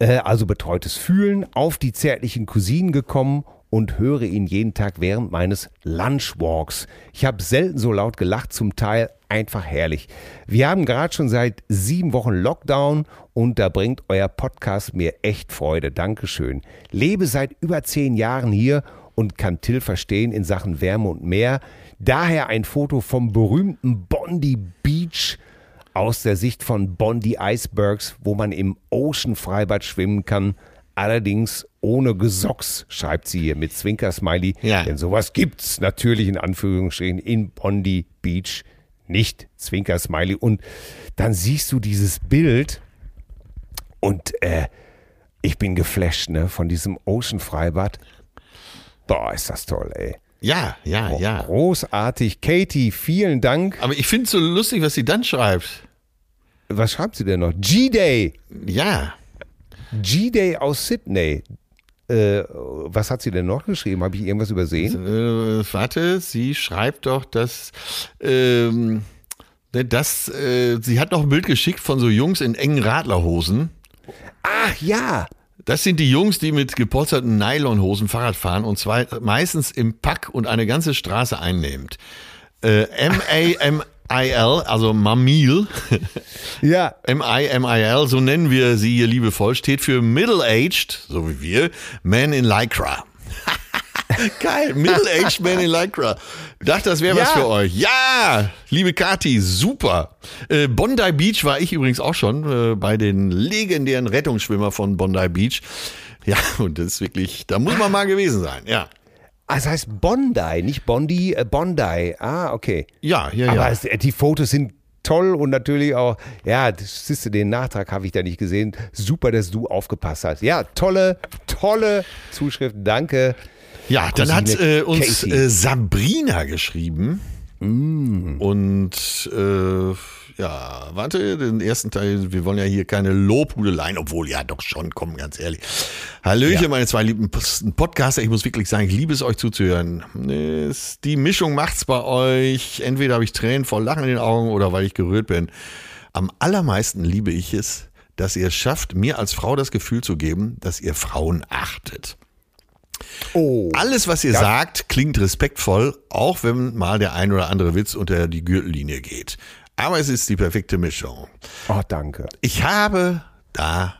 S2: äh, also betreutes Fühlen, auf die zärtlichen Cousinen gekommen und höre ihn jeden Tag während meines Lunchwalks. Ich habe selten so laut gelacht, zum Teil einfach herrlich. Wir haben gerade schon seit sieben Wochen Lockdown und da bringt euer Podcast mir echt Freude. Dankeschön. Lebe seit über zehn Jahren hier und kann Till verstehen in Sachen Wärme und Meer. Daher ein Foto vom berühmten Bondi Beach aus der Sicht von Bondi Icebergs, wo man im Ocean Freibad schwimmen kann. Allerdings ohne Gesocks, schreibt sie hier mit Zwinker-Smiley.
S3: Ja.
S2: Denn sowas gibt's natürlich in Anführungsstrichen in Bondi Beach nicht. Zwinker-Smiley. Und dann siehst du dieses Bild und äh, ich bin geflasht ne, von diesem Ocean Freibad. Boah, ist das toll, ey.
S3: Ja, ja, ja.
S2: Großartig. Katie, vielen Dank.
S3: Aber ich finde es so lustig, was sie dann schreibt.
S2: Was schreibt sie denn noch? G-Day.
S3: Ja.
S2: G-Day aus Sydney. Äh, was hat sie denn noch geschrieben? Habe ich irgendwas übersehen?
S3: Äh, warte, sie schreibt doch, dass, ähm, ne, dass äh, sie hat noch ein Bild geschickt von so Jungs in engen Radlerhosen.
S2: Ach ja.
S3: Das sind die Jungs, die mit gepolsterten Nylonhosen Fahrrad fahren und zwar meistens im Pack und eine ganze Straße einnehmend. Äh, M-A-M-I-L, also Mamil,
S2: Ja.
S3: M-I-M-I-L, so nennen wir sie hier liebevoll, steht für Middle-Aged, so wie wir, Man in Lycra. Geil, Middle-Aged Man in Lycra. Dachte, das wäre was
S2: Ja.
S3: für euch. Ja, liebe Kati, super. Äh, Bondi Beach war ich übrigens auch schon, äh, bei den legendären Rettungsschwimmer von Bondi Beach. Ja, und das ist wirklich, da muss man mal gewesen sein, ja.
S2: Ah, es heißt Bondi, nicht Bondi, äh, Bondi. Ah, okay.
S3: Ja, ja,
S2: Aber
S3: ja.
S2: es, die Fotos sind toll und natürlich auch, ja, das siehst du, den Nachtrag habe ich da nicht gesehen. Super, dass du aufgepasst hast. Ja, tolle, tolle Zuschrift. Danke.
S3: Ja, dann hat äh, uns äh, Sabrina geschrieben.
S2: Mm.
S3: Und äh, ja, warte, den ersten Teil, wir wollen ja hier keine Lobhudeleien, obwohl ja doch schon, komm, ganz ehrlich. Hallöchen,
S2: Ja.
S3: meine zwei lieben Podcaster, ich muss wirklich sagen, ich liebe es euch zuzuhören. Die Mischung macht's bei euch. Entweder habe ich Tränen vor Lachen in den Augen oder weil ich gerührt bin. Am allermeisten liebe ich es, dass ihr es schafft, mir als Frau das Gefühl zu geben, dass ihr Frauen achtet.
S2: Oh.
S3: Alles, was ihr sagt, klingt respektvoll, auch wenn mal der ein oder andere Witz unter die Gürtellinie geht. Aber es ist die perfekte Mischung.
S2: Oh, danke.
S3: Ich habe da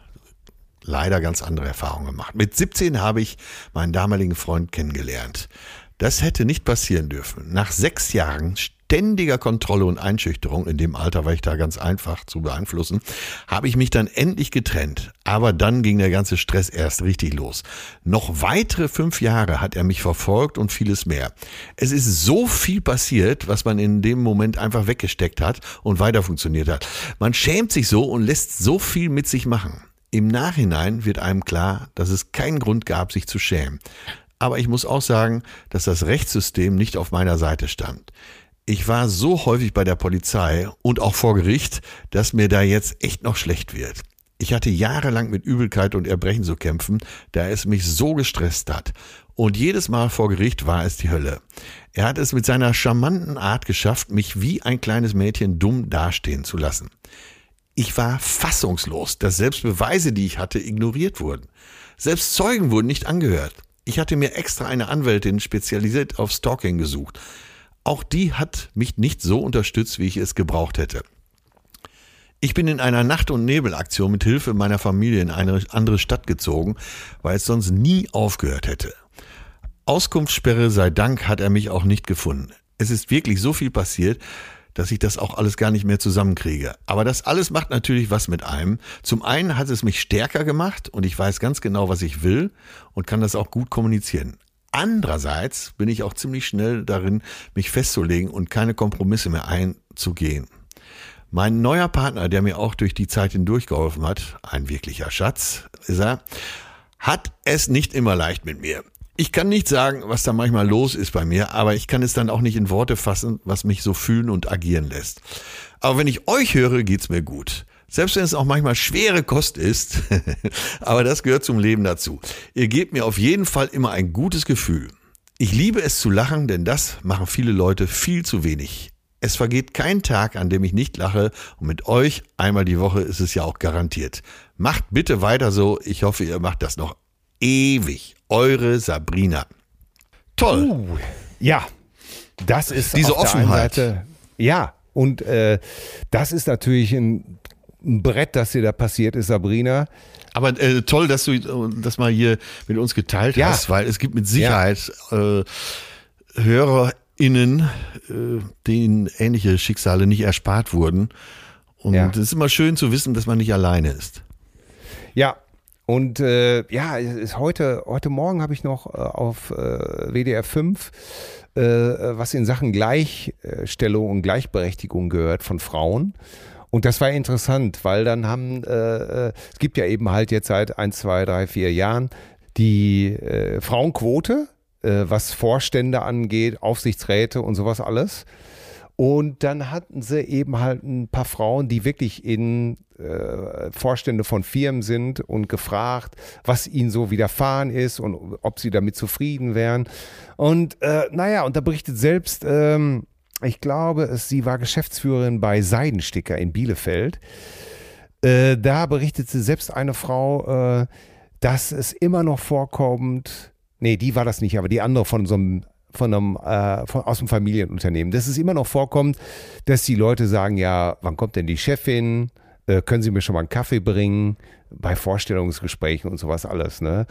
S3: leider ganz andere Erfahrungen gemacht. Mit 17 habe ich meinen damaligen Freund kennengelernt. Das hätte nicht passieren dürfen. Nach sechs Jahren ständiger Kontrolle und Einschüchterung, in dem Alter war ich da ganz einfach zu beeinflussen, habe ich mich dann endlich getrennt. Aber dann ging der ganze Stress erst richtig los. Noch weitere fünf Jahre hat er mich verfolgt und vieles mehr. Es ist so viel passiert, was man in dem Moment einfach weggesteckt hat und weiter funktioniert hat. Man schämt sich so und lässt so viel mit sich machen. Im Nachhinein wird einem klar, dass es keinen Grund gab, sich zu schämen. Aber ich muss auch sagen, dass das Rechtssystem nicht auf meiner Seite stand. Ich war so häufig bei der Polizei und auch vor Gericht, dass mir da jetzt echt noch schlecht wird. Ich hatte jahrelang mit Übelkeit und Erbrechen zu kämpfen, da es mich so gestresst hat. Und jedes Mal vor Gericht war es die Hölle. Er hat es mit seiner charmanten Art geschafft, mich wie ein kleines Mädchen dumm dastehen zu lassen. Ich war fassungslos, dass selbst Beweise, die ich hatte, ignoriert wurden. Selbst Zeugen wurden nicht angehört. Ich hatte mir extra eine Anwältin spezialisiert auf Stalking gesucht. Auch die hat mich nicht so unterstützt, wie ich es gebraucht hätte. Ich bin in einer Nacht- und Nebelaktion mit Hilfe meiner Familie in eine andere Stadt gezogen, weil es sonst nie aufgehört hätte. Auskunftssperre sei Dank hat er mich auch nicht gefunden. Es ist wirklich so viel passiert, dass ich das auch alles gar nicht mehr zusammenkriege. Aber das alles macht natürlich was mit einem. Zum einen hat es mich stärker gemacht und ich weiß ganz genau, was ich will und kann das auch gut kommunizieren. Andererseits bin ich auch ziemlich schnell darin, mich festzulegen und keine Kompromisse mehr einzugehen. Mein neuer Partner, der mir auch durch die Zeit hindurch geholfen hat, ein wirklicher Schatz, ist er, hat es nicht immer leicht mit mir. Ich kann nicht sagen, was da manchmal los ist bei mir, aber ich kann es dann auch nicht in Worte fassen, was mich so fühlen und agieren lässt. Aber wenn ich euch höre, geht's mir gut. Selbst wenn es auch manchmal schwere Kost ist, aber das gehört zum Leben dazu. Ihr gebt mir auf jeden Fall immer ein gutes Gefühl. Ich liebe es zu lachen, denn das machen viele Leute viel zu wenig. Es vergeht kein Tag, an dem ich nicht lache und mit euch einmal die Woche ist es ja auch garantiert. Macht bitte weiter so. Ich hoffe, ihr macht das noch ewig. Eure Sabrina. Toll.
S2: Uh, ja, das ist
S3: Diese
S2: auf der einen
S3: Offenheit.
S2: Seite, ja, und äh, das ist natürlich ein, ein Brett, das dir da passiert ist, Sabrina.
S3: Aber äh, toll, dass du äh, das mal hier mit uns geteilt
S2: Ja.
S3: hast, weil es gibt mit Sicherheit äh, KünstlerInnen, äh, denen ähnliche Schicksale nicht erspart wurden. Und
S2: Ja.
S3: es ist immer schön zu wissen, dass man nicht alleine ist.
S2: Ja, und äh, ja, es ist heute, heute Morgen habe ich noch äh, auf äh, WDR 5 äh, was in Sachen Gleichstellung und Gleichberechtigung gehört von Frauen. Und das war interessant, weil dann haben, äh, äh, es gibt ja eben halt jetzt seit ein, zwei, drei, vier Jahren die äh, Frauenquote, äh, was Vorstände angeht, Aufsichtsräte und sowas alles. Und dann hatten sie eben halt ein paar Frauen, die wirklich in äh, Vorstände von Firmen sind und gefragt, was ihnen so widerfahren ist und ob sie damit zufrieden wären. Und äh, naja, und da berichtet selbst, ähm, ich glaube, sie war Geschäftsführerin bei Seidensticker in Bielefeld. Äh, da berichtete selbst eine Frau, äh, dass es immer noch vorkommt, nee, die war das nicht, aber die andere von so einem von einem, äh, von, aus dem Familienunternehmen, dass es immer noch vorkommt, dass die Leute sagen, ja, wann kommt denn die Chefin? Äh, können Sie mir schon mal einen Kaffee bringen? Bei Vorstellungsgesprächen und sowas alles, ne?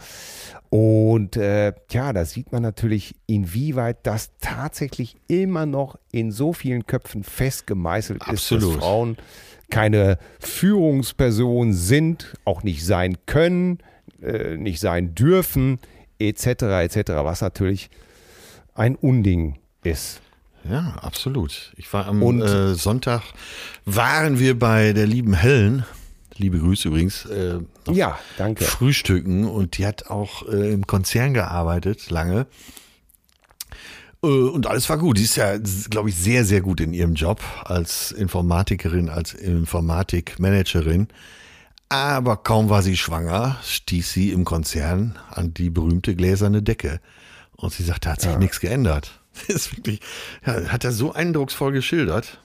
S2: Und äh, ja, da sieht man natürlich, inwieweit das tatsächlich immer noch in so vielen Köpfen festgemeißelt ist,
S3: Absolut.
S2: dass Frauen keine Führungsperson sind, auch nicht sein können, äh, nicht sein dürfen, etc., etc., was natürlich ein Unding ist.
S3: Ja, absolut. Ich war am
S2: Und-
S3: äh, Sonntag, waren wir bei der lieben Helen, liebe Grüße übrigens, äh,
S2: Ja, danke.
S3: frühstücken und die hat auch äh, im Konzern gearbeitet, lange. Äh, Und alles war gut. Die ist ja, glaube ich, sehr, sehr gut in ihrem Job als Informatikerin, als Informatikmanagerin. Aber kaum war sie schwanger, stieß sie im Konzern an die berühmte gläserne Decke. Und sie sagt, da hat sich nichts geändert. Das ist wirklich, ja, hat er so eindrucksvoll geschildert.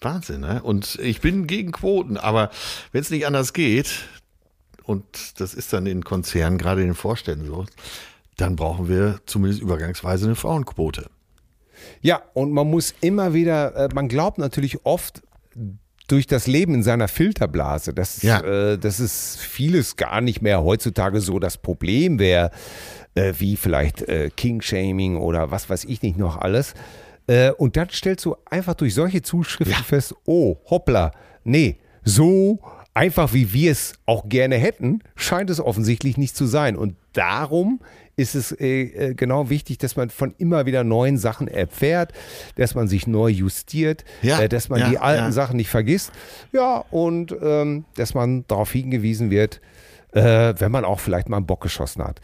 S3: Wahnsinn, ne? Und ich bin gegen Quoten, aber wenn es nicht anders geht, und das ist dann in Konzernen, gerade in den Vorständen so, dann brauchen wir zumindest übergangsweise eine Frauenquote.
S2: Ja, und man muss immer wieder, äh, man glaubt natürlich oft durch das Leben in seiner Filterblase, dass,
S3: Ja.
S2: äh, dass es vieles gar nicht mehr heutzutage so das Problem wäre, äh, wie vielleicht äh, King-Shaming oder was weiß ich nicht noch alles. Äh, und dann stellst du einfach durch solche Zuschriften fest, oh, hoppla, nee, so einfach wie wir es auch gerne hätten, scheint es offensichtlich nicht zu sein. Und darum ist es äh, äh, genau wichtig, dass man von immer wieder neuen Sachen erfährt, dass man sich neu justiert,
S3: Ja,
S2: äh, dass man
S3: ja,
S2: die alten
S3: ja.
S2: Sachen nicht vergisst. Ja, und ähm, dass man darauf hingewiesen wird, äh, wenn man auch vielleicht mal einen Bock geschossen hat.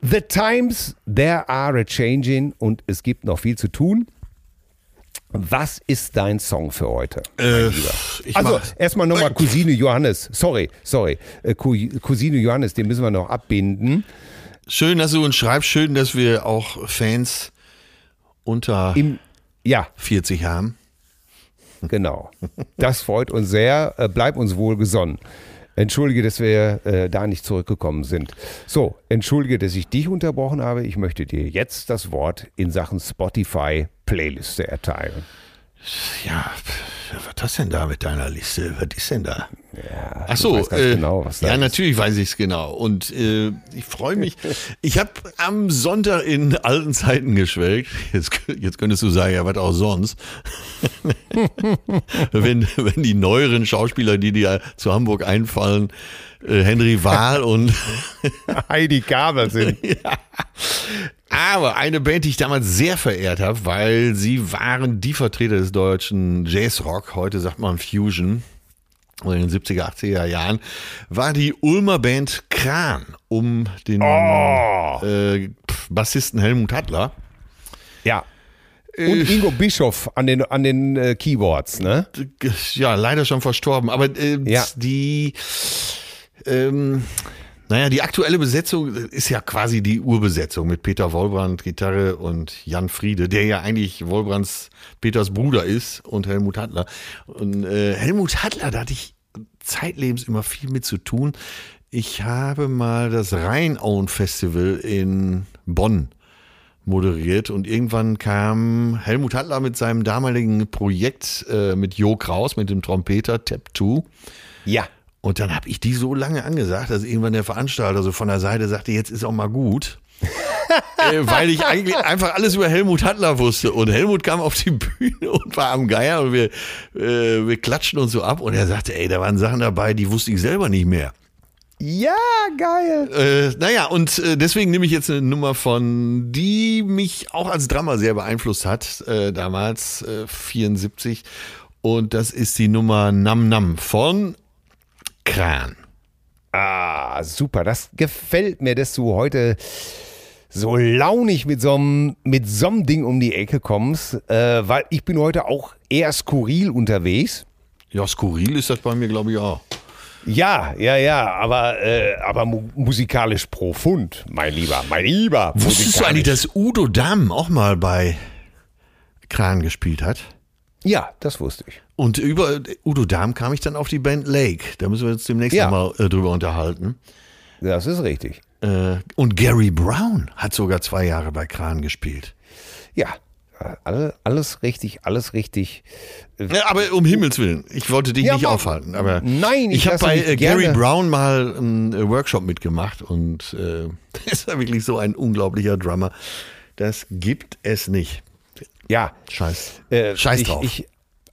S2: The times, there are a changing und es gibt noch viel zu tun. Was ist dein Song für heute?
S3: Äh,
S2: Also erstmal nochmal Cousine Johannes. Sorry, sorry. Äh, Cou- Cousine Johannes, den müssen wir noch abbinden.
S3: schön, dass du uns schreibst, schön, dass wir auch Fans unter
S2: Im, ja,
S3: 40 haben.
S2: genau. Das freut uns sehr. Äh, bleib uns wohl gesonnen. Entschuldige, dass wir äh, da nicht zurückgekommen sind. So, entschuldige, dass ich dich unterbrochen habe. Ich möchte dir jetzt das Wort in Sachen Spotify Playliste erteilen.
S3: Ja, pf, was ist das denn da mit deiner Liste? Was ist denn da?
S2: Ja,
S3: Ach so, äh,
S2: genau, was da
S3: ja,
S2: ist.
S3: natürlich weiß ich es genau. Und äh, ich freue mich. Ich habe am Sonntag in alten Zeiten geschwelgt. Jetzt, jetzt könntest du sagen, ja, was auch sonst. wenn, wenn die neueren Schauspieler, die dir zu Hamburg einfallen, äh, Henry Wahl und
S2: Heidi Gabel sind.
S3: Aber eine Band, die ich damals sehr verehrt habe, weil sie waren die Vertreter des deutschen Jazzrock, heute sagt man Fusion, oder in den 70er, 80er Jahren, war die Ulmer Band Kran um den äh, Bassisten Helmut Hattler.
S2: Ja. Und Ingo Bischof an den, an den äh, Keyboards, ne?
S3: Ja, leider schon verstorben, aber äh,
S2: Ja.
S3: die ähm, naja, die aktuelle Besetzung ist ja quasi die Urbesetzung mit Peter Wollbrand, Gitarre und Jan Friede, der ja eigentlich Wollbrands Peters Bruder ist und Helmut Hattler. Und äh, Helmut Hattler, da hatte ich zeitlebens immer viel mit zu tun. Ich habe mal das Rheinauen Festival in Bonn moderiert und irgendwann kam Helmut Hattler mit seinem damaligen Projekt äh, mit Jo Kraus, mit dem Trompeter Tap 2.
S2: Ja.
S3: Und dann habe ich die so lange angesagt, dass irgendwann der Veranstalter so von der Seite sagte, jetzt ist auch mal gut. äh, weil ich eigentlich einfach alles über Helmut Hattler wusste. Und Helmut kam auf die Bühne und war am Geier und wir, äh, wir klatschten uns so ab und er sagte, ey, da waren Sachen dabei, die wusste ich selber nicht mehr.
S2: Ja, geil.
S3: Äh, naja, und äh, deswegen nehme ich jetzt eine Nummer von, die mich auch als Drama sehr beeinflusst hat, äh, damals, äh, 74. Und das ist die Nummer Nam Nam von Kran.
S2: Ah, super. Das gefällt mir, dass du heute so launig mit so einem mit so einem Ding um die Ecke kommst, äh, weil ich bin heute auch eher skurril unterwegs.
S3: Ja, skurril ist das bei mir, glaube ich, auch.
S2: Ja, ja, ja, aber, äh, aber mu musikalisch profund, mein Lieber, mein Lieber.
S3: Wusstest du eigentlich, dass Udo Damm auch mal bei Kran gespielt hat?
S2: Ja, das wusste ich.
S3: Und über Udo Damm kam ich dann auf die Band Lake. Da müssen wir uns demnächst
S2: Ja.
S3: mal äh, drüber unterhalten.
S2: Das ist richtig.
S3: Äh, und Gary Brown hat sogar zwei Jahre bei Kran gespielt.
S2: Ja, alle, alles richtig, alles richtig.
S3: Ja, aber um Himmels Willen, ich wollte dich
S2: Ja,
S3: nicht
S2: aber-
S3: aufhalten. Aber
S2: Nein, ich
S3: ich habe bei äh, Gary
S2: gerne-
S3: Brown mal einen äh, Workshop mitgemacht und äh, der ist ja wirklich so ein unglaublicher Drummer. Das gibt es nicht.
S2: Ja,
S3: Scheiß.
S2: Äh,
S3: Scheiß
S2: ich,
S3: drauf.
S2: Ich,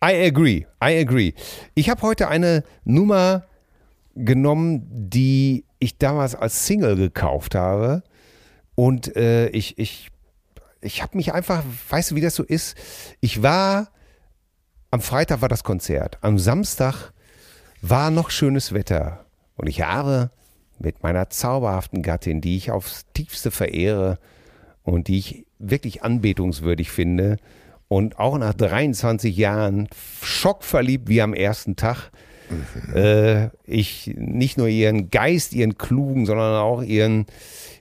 S2: I agree, I agree. Ich habe heute eine Nummer genommen, die ich damals als Single gekauft habe. Und äh, ich, ich, ich habe mich einfach, weißt du, wie das so ist? Ich war, am Freitag war das Konzert, am Samstag war noch schönes Wetter. Und ich habe mit meiner zauberhaften Gattin, die ich aufs tiefste verehre und die ich wirklich anbetungswürdig finde und auch nach 23 Jahren schockverliebt wie am ersten Tag, äh, ich nicht nur ihren Geist, ihren klugen, sondern auch ihren,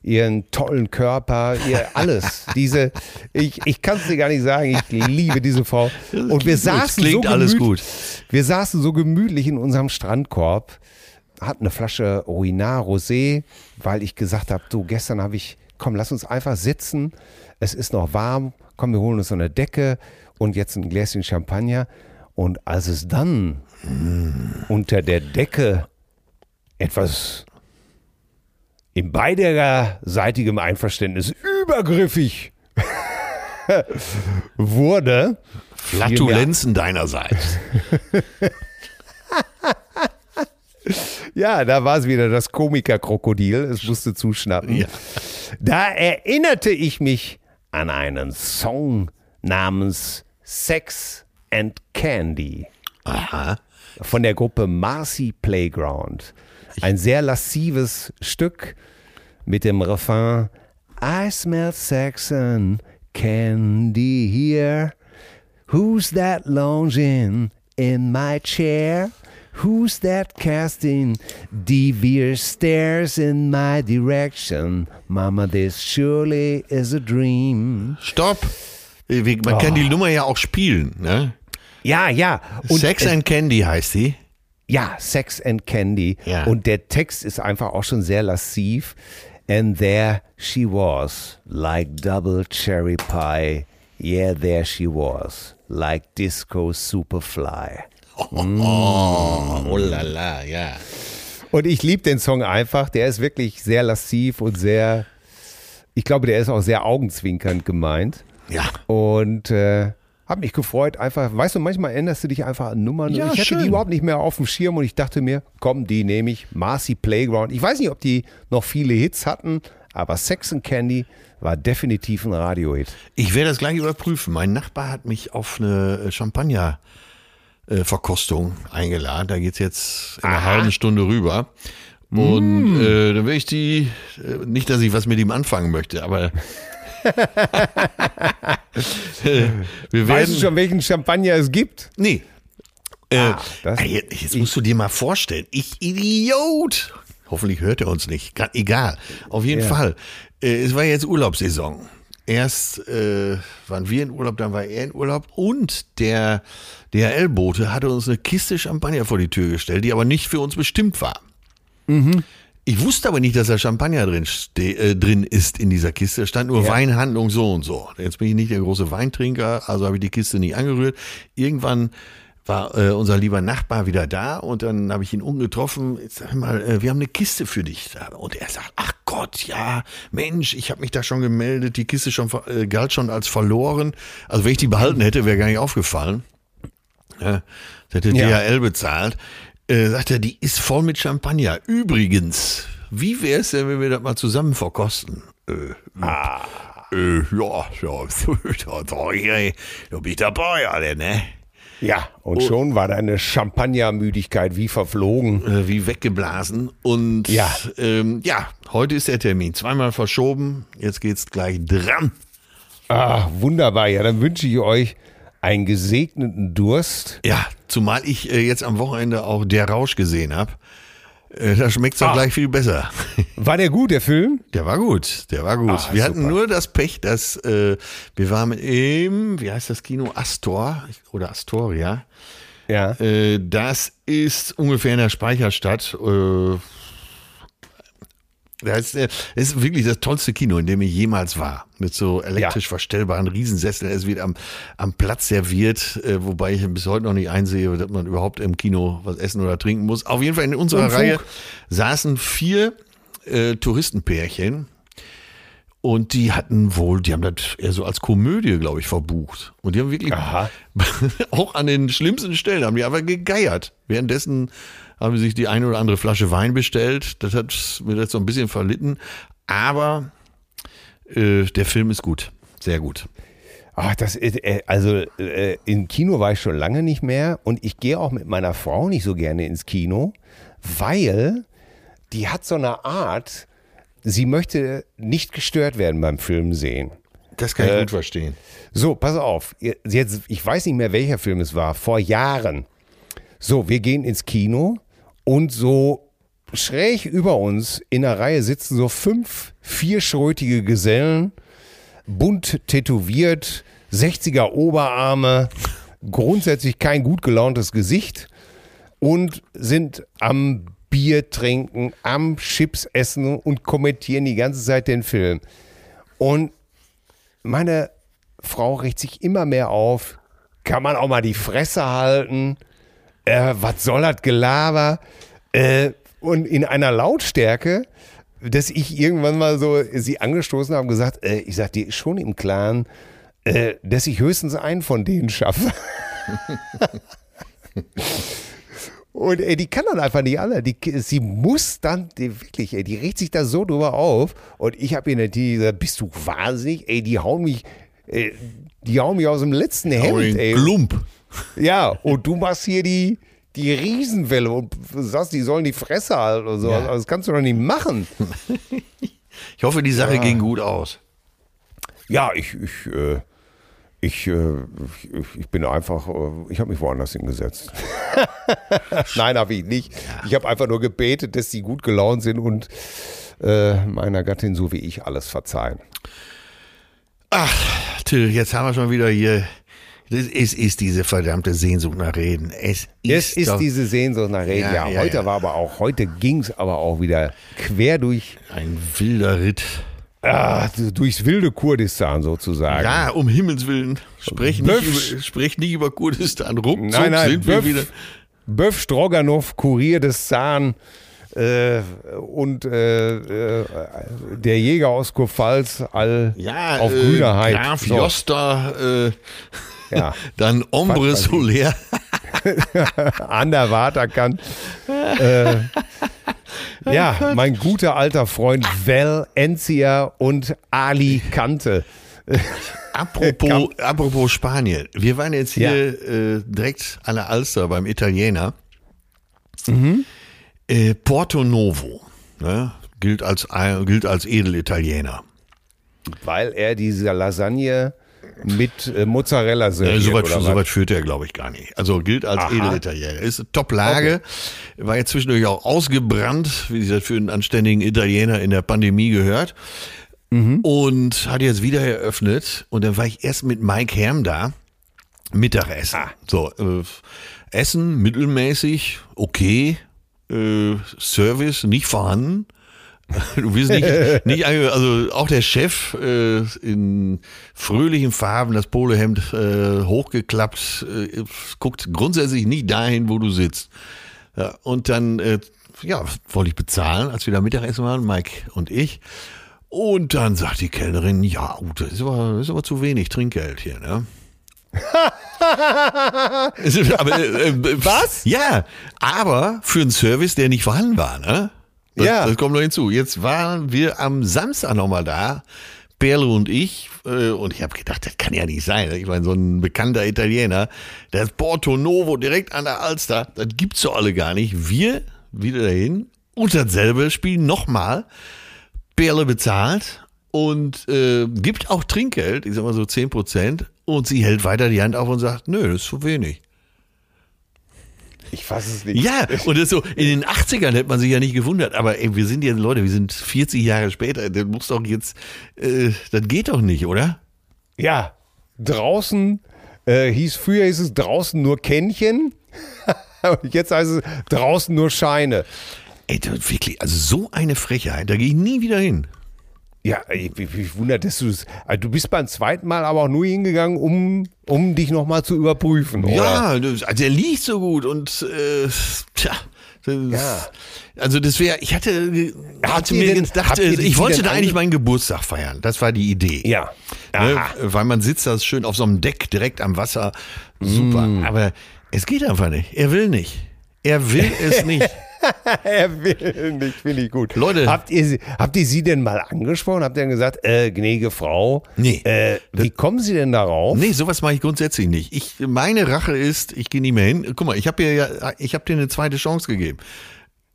S2: ihren tollen Körper, ihr alles. Diese, ich, ich kann es dir gar nicht sagen, ich liebe diese Frau. Und wir saßen so
S3: alles
S2: gemüt-
S3: gut.
S2: Wir saßen so gemütlich in unserem Strandkorb, hatten eine Flasche Ruinar Rosé, weil ich gesagt habe, du, gestern habe ich, komm, lass uns einfach sitzen. Es ist noch warm. Komm, wir holen uns so eine Decke und jetzt ein Gläschen Champagner. Und als es dann unter der Decke etwas in beiderseitigem Einverständnis übergriffig wurde,
S3: Flatulenzen deinerseits.
S2: Ja, da war es wieder, das Komiker-Krokodil. Es musste zuschnappen.
S3: Ja.
S2: Da erinnerte ich mich an einen Song namens Sex and Candy
S3: Aha.
S2: von der Gruppe Marcy Playground. Ein sehr lascives Stück mit dem Refrain I smell sex and candy here. Who's that lounging in my chair? Who's that casting devious stares in my direction? Mama, this surely is a dream.
S3: Stopp. Äh, Man kann die Nummer ja auch spielen. Ne?
S2: Ja, ja. Und
S3: Sex and Candy heißt sie.
S2: Ja, Sex and Candy.
S3: Ja.
S2: Und der Text ist einfach auch schon sehr lassiv. And there she was, like double cherry pie. Yeah, there she was, like disco superfly.
S3: Oh la la, ja.
S2: Und ich liebe den Song einfach. Der ist wirklich sehr lassiv und sehr, ich glaube, der ist auch sehr augenzwinkernd gemeint.
S3: Ja.
S2: Und äh, habe mich gefreut, einfach, weißt du, manchmal änderst du dich einfach an Nummern.
S3: Ja,
S2: und ich hatte
S3: schön.
S2: die überhaupt nicht mehr auf dem Schirm und ich dachte mir, komm, die nehme ich. Marcy Playground. Ich weiß nicht, ob die noch viele Hits hatten, aber Sex and Candy war definitiv ein Radiohit.
S3: Ich werde das gleich überprüfen. Mein Nachbar hat mich auf eine Champagner-Verkostung eingeladen. Da geht's jetzt in einer
S2: Aha.
S3: halben Stunde rüber. Und äh, dann will ich die, äh, nicht, dass ich was mit ihm anfangen möchte, aber wir
S2: Weißt
S3: werden
S2: du schon, welchen Champagner es gibt?
S3: Nee. Äh,
S2: Ah, das-
S3: ey, jetzt, jetzt musst du dir mal vorstellen, ich Idiot. Hoffentlich hört er uns nicht. Ga- Egal. Auf jeden
S2: Ja.
S3: Fall. Äh, es war jetzt Urlaubssaison. Erst äh, waren wir in Urlaub, dann war er in Urlaub und der DHL-Bote hatte uns eine Kiste Champagner vor die Tür gestellt, die aber nicht für uns bestimmt war. Ich wusste aber nicht, dass da Champagner drin, äh, drin ist in dieser Kiste. Da stand nur
S2: Ja.
S3: Weinhandlung so und so. Jetzt bin ich nicht der große Weintrinker, also habe ich die Kiste nicht angerührt. Irgendwann war äh, unser lieber Nachbar wieder da und dann habe ich ihn ungetroffen. Sag mal, äh, wir haben eine Kiste für dich. da. Und er sagt, ach Gott, ja, Mensch, ich habe mich da schon gemeldet, die Kiste schon äh, galt schon als verloren. Also wenn ich die behalten hätte, wäre gar nicht aufgefallen. Ja, das hätte
S2: Ja.
S3: DHL bezahlt. Äh, sagt er, die ist voll mit Champagner. Übrigens, wie wäre es denn, wenn wir das mal zusammen verkosten? Äh, äh, ja, ja, da bin ich dabei, alle, ne?
S2: Ja, und schon war deine Champagnermüdigkeit wie verflogen.
S3: äh, wie weggeblasen. Und
S2: Ja.
S3: ähm, ja, heute ist der Termin. Zweimal verschoben. Jetzt geht's gleich dran.
S2: Ah, wunderbar. Ja, dann wünsche ich euch einen gesegneten Durst.
S3: Ja, zumal ich äh, jetzt am Wochenende auch Der Rausch gesehen habe. Äh, da schmeckt's doch
S2: Ah.
S3: gleich viel besser.
S2: War der gut, der Film?
S3: Der war gut, der war gut.
S2: Ah,
S3: wir hatten
S2: super.
S3: nur das Pech, dass äh, wir waren im, wie heißt das Kino? Astor oder Astoria.
S2: Ja.
S3: Äh, das ist ungefähr in der Speicherstadt. Äh, das ist, äh, ist wirklich das tollste Kino, in dem ich jemals war. Mit so elektrisch
S2: Ja.
S3: verstellbaren Riesensesseln. Es wird am, am Platz serviert, äh, wobei ich bis heute noch nicht einsehe, dass man überhaupt im Kino was essen oder trinken muss. Auf jeden Fall in unserer
S2: Unfug.
S3: Reihe saßen vier äh, Touristenpärchen. Und die hatten wohl, die haben das eher so als Komödie, glaube ich, verbucht. Und die haben wirklich
S2: Aha.
S3: auch an den schlimmsten Stellen haben die aber gegeiert. Währenddessen haben sie sich die eine oder andere Flasche Wein bestellt. Das hat mir das so ein bisschen verlitten. Aber äh, der Film ist gut. Sehr gut.
S2: Ach, das ist, äh, also äh, im Kino war ich schon lange nicht mehr und ich gehe auch mit meiner Frau nicht so gerne ins Kino, weil die hat so eine Art, sie möchte nicht gestört werden beim Film sehen.
S3: Das kann ich gut verstehen.
S2: So, pass auf. Jetzt, ich weiß nicht mehr, welcher Film es war. Vor Jahren. So, wir gehen ins Kino und so schräg über uns in der Reihe sitzen so fünf vierschrötige Gesellen, bunt tätowiert, 60er Oberarme, grundsätzlich kein gut gelauntes Gesicht und sind am Bier trinken, am Chips essen und kommentieren die ganze Zeit den Film. Und meine Frau regt sich immer mehr auf. Kann man auch mal die Fresse halten? Äh, was soll das Gelaber? Äh, und in einer Lautstärke, dass ich irgendwann mal so sie angestoßen habe und gesagt, äh, ich sag dir schon im Klaren, äh, dass ich höchstens einen von denen schaffe. Und ey, die kann dann einfach nicht alle. Die, sie muss dann, die, wirklich, ey, die regt sich da so drüber auf. Und ich habe ihr natürlich gesagt, bist du wahnsinnig? Ey, die hauen mich, äh, die hauen mich aus dem letzten Hemd, ey.
S3: Klump.
S2: Ja, und du machst hier die, die Riesenwelle und sagst, die sollen die Fresse halten und so.
S3: Ja.
S2: Also Das kannst du doch nicht machen.
S3: Ich hoffe, die Sache ging gut aus.
S2: Ja, ich, ich, äh, ich, äh, ich, ich bin einfach, äh, ich habe mich woanders hingesetzt. Nein, habe ich nicht. Ich habe einfach nur gebetet, dass sie gut gelaunt sind und äh, meiner Gattin so wie ich alles verzeihen.
S3: Ach, Till, jetzt haben wir schon wieder hier. Das ist, diese verdammte Sehnsucht nach Reden. Es ist,
S2: Es ist
S3: doch
S2: diese Sehnsucht nach Reden.
S3: Ja,
S2: Ja,
S3: ja,
S2: heute
S3: ja.
S2: war aber auch, heute ging es aber auch wieder quer durch,
S3: ein wilder Ritt.
S2: ah, durchs wilde Kurdistan sozusagen.
S3: Ja, um Himmels Willen. Sprech nicht, über, sprech nicht über Kurdistan. Ruckzuck
S2: Nein, nein,
S3: sind wir
S2: Böff,
S3: wieder.
S2: Böff Stroganow, Kurier des Zahn äh, und äh, äh, der Jäger aus Kurpfalz all
S3: Ja,
S2: auf
S3: äh,
S2: grüner Heid.
S3: Graf
S2: So,
S3: Joster, äh,
S2: Ja.
S3: dann Ombre. Solaire.
S2: an der Waterkant. äh, ja, mein guter alter Freund Val Encia und Ali Kante.
S3: Apropos, apropos Spanien. Wir waren jetzt hier äh, direkt an der Alster beim Italiener.
S2: Mhm.
S3: Äh, Porto Novo. Ne? Gilt, als, gilt als Edelitaliener.
S2: Weil er diese Lasagne mit äh, Mozzarella
S3: Äh,
S2: serviert.
S3: Soweit
S2: oder
S3: so führt er, glaube ich, gar nicht. Also gilt als. Edelitaliener. Ist Top-Lage. War jetzt zwischendurch auch ausgebrannt, wie gesagt, für einen anständigen Italiener in der Pandemie gehört.
S2: Mhm.
S3: Und hat jetzt wieder eröffnet. Und dann war ich erst mit Mike Herm da. Mittagessen.
S2: Ah.
S3: So, äh, Essen mittelmäßig, okay. Äh, Service nicht vorhanden. Du bist nicht, nicht also auch der Chef äh, in fröhlichen Farben, das Polohemd äh, hochgeklappt, äh, guckt grundsätzlich nicht dahin, wo du sitzt. Ja, und dann äh, ja, wollte ich bezahlen, als wir da Mittagessen waren, Mike und ich. Und dann sagt die Kellnerin, ja, gut, das ist aber, das ist aber zu wenig Trinkgeld hier, ne? aber, äh, äh,
S2: Was?
S3: Ja, aber für einen Service, der nicht vorhanden war, ne? Das,
S2: Ja.
S3: Das kommt noch hinzu. Jetzt waren wir am Samstag nochmal da, Berle und ich, äh, und ich habe gedacht, das kann ja nicht sein. Ich meine, so ein bekannter Italiener, das Porto Novo direkt an der Alster, das gibt's doch alle gar nicht. Wir wieder dahin und dasselbe Spiel nochmal. Berle bezahlt und äh, gibt auch Trinkgeld, ich sag mal so 10 Prozent, und sie hält weiter die Hand auf und sagt, nö, das ist zu wenig.
S2: Ich fasse es nicht.
S3: Ja, und das so, in den 80ern hätte man sich ja nicht gewundert, aber ey, wir sind jetzt Leute, wir sind 40 Jahre später, das muss doch jetzt, äh, das geht doch nicht, oder?
S2: Ja, draußen äh, hieß früher hieß es draußen nur Kännchen. Jetzt heißt es draußen nur Scheine.
S3: Ey, das wirklich, also so eine Frechheit, da gehe ich nie wieder hin.
S2: Ja, ich, ich, ich wundere, dass du es. Also du bist beim zweiten Mal aber auch nur hingegangen, um, um dich nochmal zu überprüfen, oder?
S3: Ja, also der liegt so gut und äh, tja. Das,
S2: Ja.
S3: Also das wäre, ich hatte,
S2: Habt
S3: hatte mir
S2: denn-
S3: gedacht, äh, ich wollte
S2: denn
S3: da eigentlich meinen Geburtstag feiern. Das war die Idee.
S2: Ja.
S3: Ne? Weil man sitzt da schön auf so einem Deck direkt am Wasser. Super.
S2: Mm.
S3: Aber es geht einfach nicht. Er will nicht. Er will es nicht.
S2: Er will nicht, finde ich gut.
S3: Leute.
S2: Habt ihr, sie- habt ihr sie denn mal angesprochen? Habt ihr dann gesagt, äh, gnädige Frau,
S3: Nee.
S2: äh, wie kommen Sie denn darauf?
S3: Nee, sowas mache ich grundsätzlich nicht. Ich, meine Rache ist, ich gehe nicht mehr hin. Guck mal, ich habe dir ja, ich habe dir eine zweite Chance gegeben.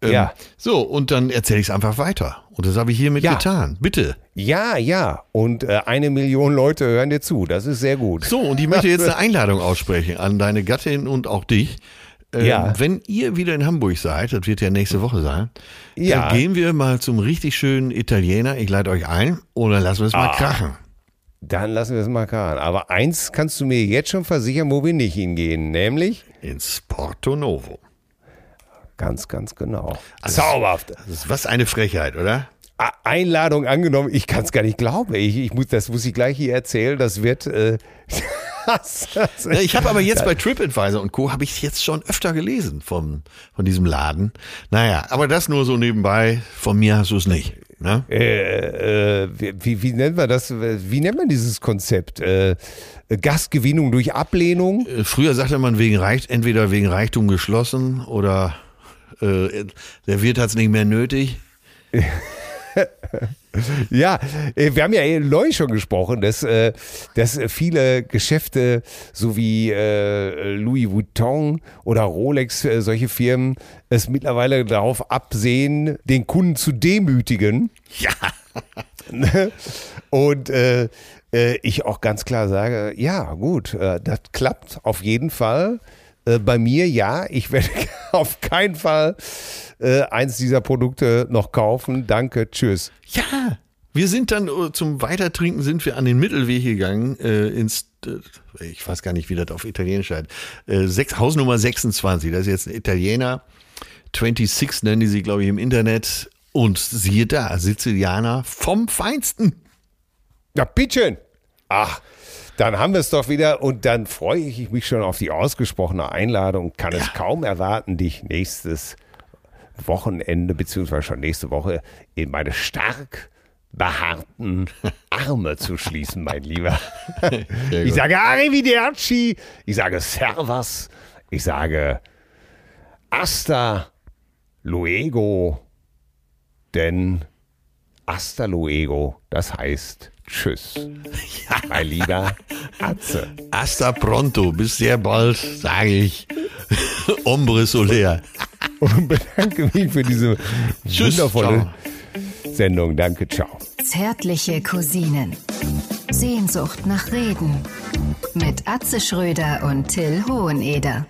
S3: Ähm,
S2: Ja.
S3: So, und dann erzähle ich es einfach weiter. Und das habe ich hiermit
S2: Ja.
S3: getan. Bitte.
S2: Ja, ja. Und äh, eine Million Leute hören dir zu. Das ist sehr gut.
S3: So, und ich möchte jetzt eine Einladung aussprechen an deine Gattin und auch dich. Ähm,
S2: Ja.
S3: Wenn ihr wieder in Hamburg seid, das wird ja nächste Woche sein,
S2: Ja.
S3: dann gehen wir mal zum richtig schönen Italiener. Ich lade euch ein oder lassen wir es
S2: Ah.
S3: mal krachen.
S2: Dann lassen wir es mal krachen. Aber eins kannst du mir jetzt schon versichern, wo wir nicht hingehen. Nämlich,
S3: Ins Porto Novo.
S2: ganz, ganz genau.
S3: Also-
S2: Zauberhaft.
S3: Was eine Frechheit, oder?
S2: Einladung angenommen. Ich kann es gar nicht glauben. Ich, ich muss, das muss ich gleich hier erzählen. Das wird. Äh,
S3: Ja, ich habe aber jetzt bei TripAdvisor und Co. habe ich jetzt schon öfter gelesen von, von diesem Laden. Naja, aber das nur so nebenbei. Von mir hast du es nicht. Ne?
S2: äh, äh, wie, wie, nennt man das? Wie nennt man dieses Konzept? Äh, Gastgewinnung durch Ablehnung?
S3: Äh, Früher sagte man wegen Reich, entweder wegen Reichtum geschlossen oder äh, der Wirt hat es nicht mehr nötig.
S2: Ja, äh, wir haben ja neulich schon gesprochen, dass, äh, dass viele Geschäfte, so wie äh, Louis Vuitton oder Rolex, solche Firmen, es mittlerweile darauf absehen, den Kunden zu demütigen.
S3: Ja.
S2: Und äh, ich auch ganz klar sage, ja gut, das klappt auf jeden Fall. Äh, bei mir ja, ich werde auf keinen Fall äh, eins dieser Produkte noch kaufen. Danke, tschüss.
S3: Ja. Wir sind dann äh, zum Weitertrinken sind wir an den Mittelweg gegangen äh, ins äh, ich weiß gar nicht, wie das auf Italienisch heißt. Äh, sechs, Hausnummer 26. Das ist jetzt ein Italiener. 26 nennen die sie, glaube ich, im Internet. Und siehe da, Sizilianer vom Feinsten.
S2: Ja, bitteschön. Ach, dann haben wir es doch wieder und dann freue ich mich schon auf die ausgesprochene Einladung. Kann es kaum erwarten, dich nächstes Wochenende beziehungsweise schon nächste Woche in meine stark behaarten Arme zu schließen, mein Lieber. Ich sage Arrivederci, ich sage Servus, ich sage Hasta luego, denn Hasta luego, das heißt Tschüss. Mein lieber Atze.
S3: Hasta pronto, bis sehr bald, sage ich. Ombre Soler.
S2: Und bedanke mich für diese
S3: Tschüss,
S2: wundervolle Sendung. Danke, ciao.
S1: Zärtliche Cousinen. Sehnsucht nach Reden. Mit Atze Schröder und Till Hoheneder.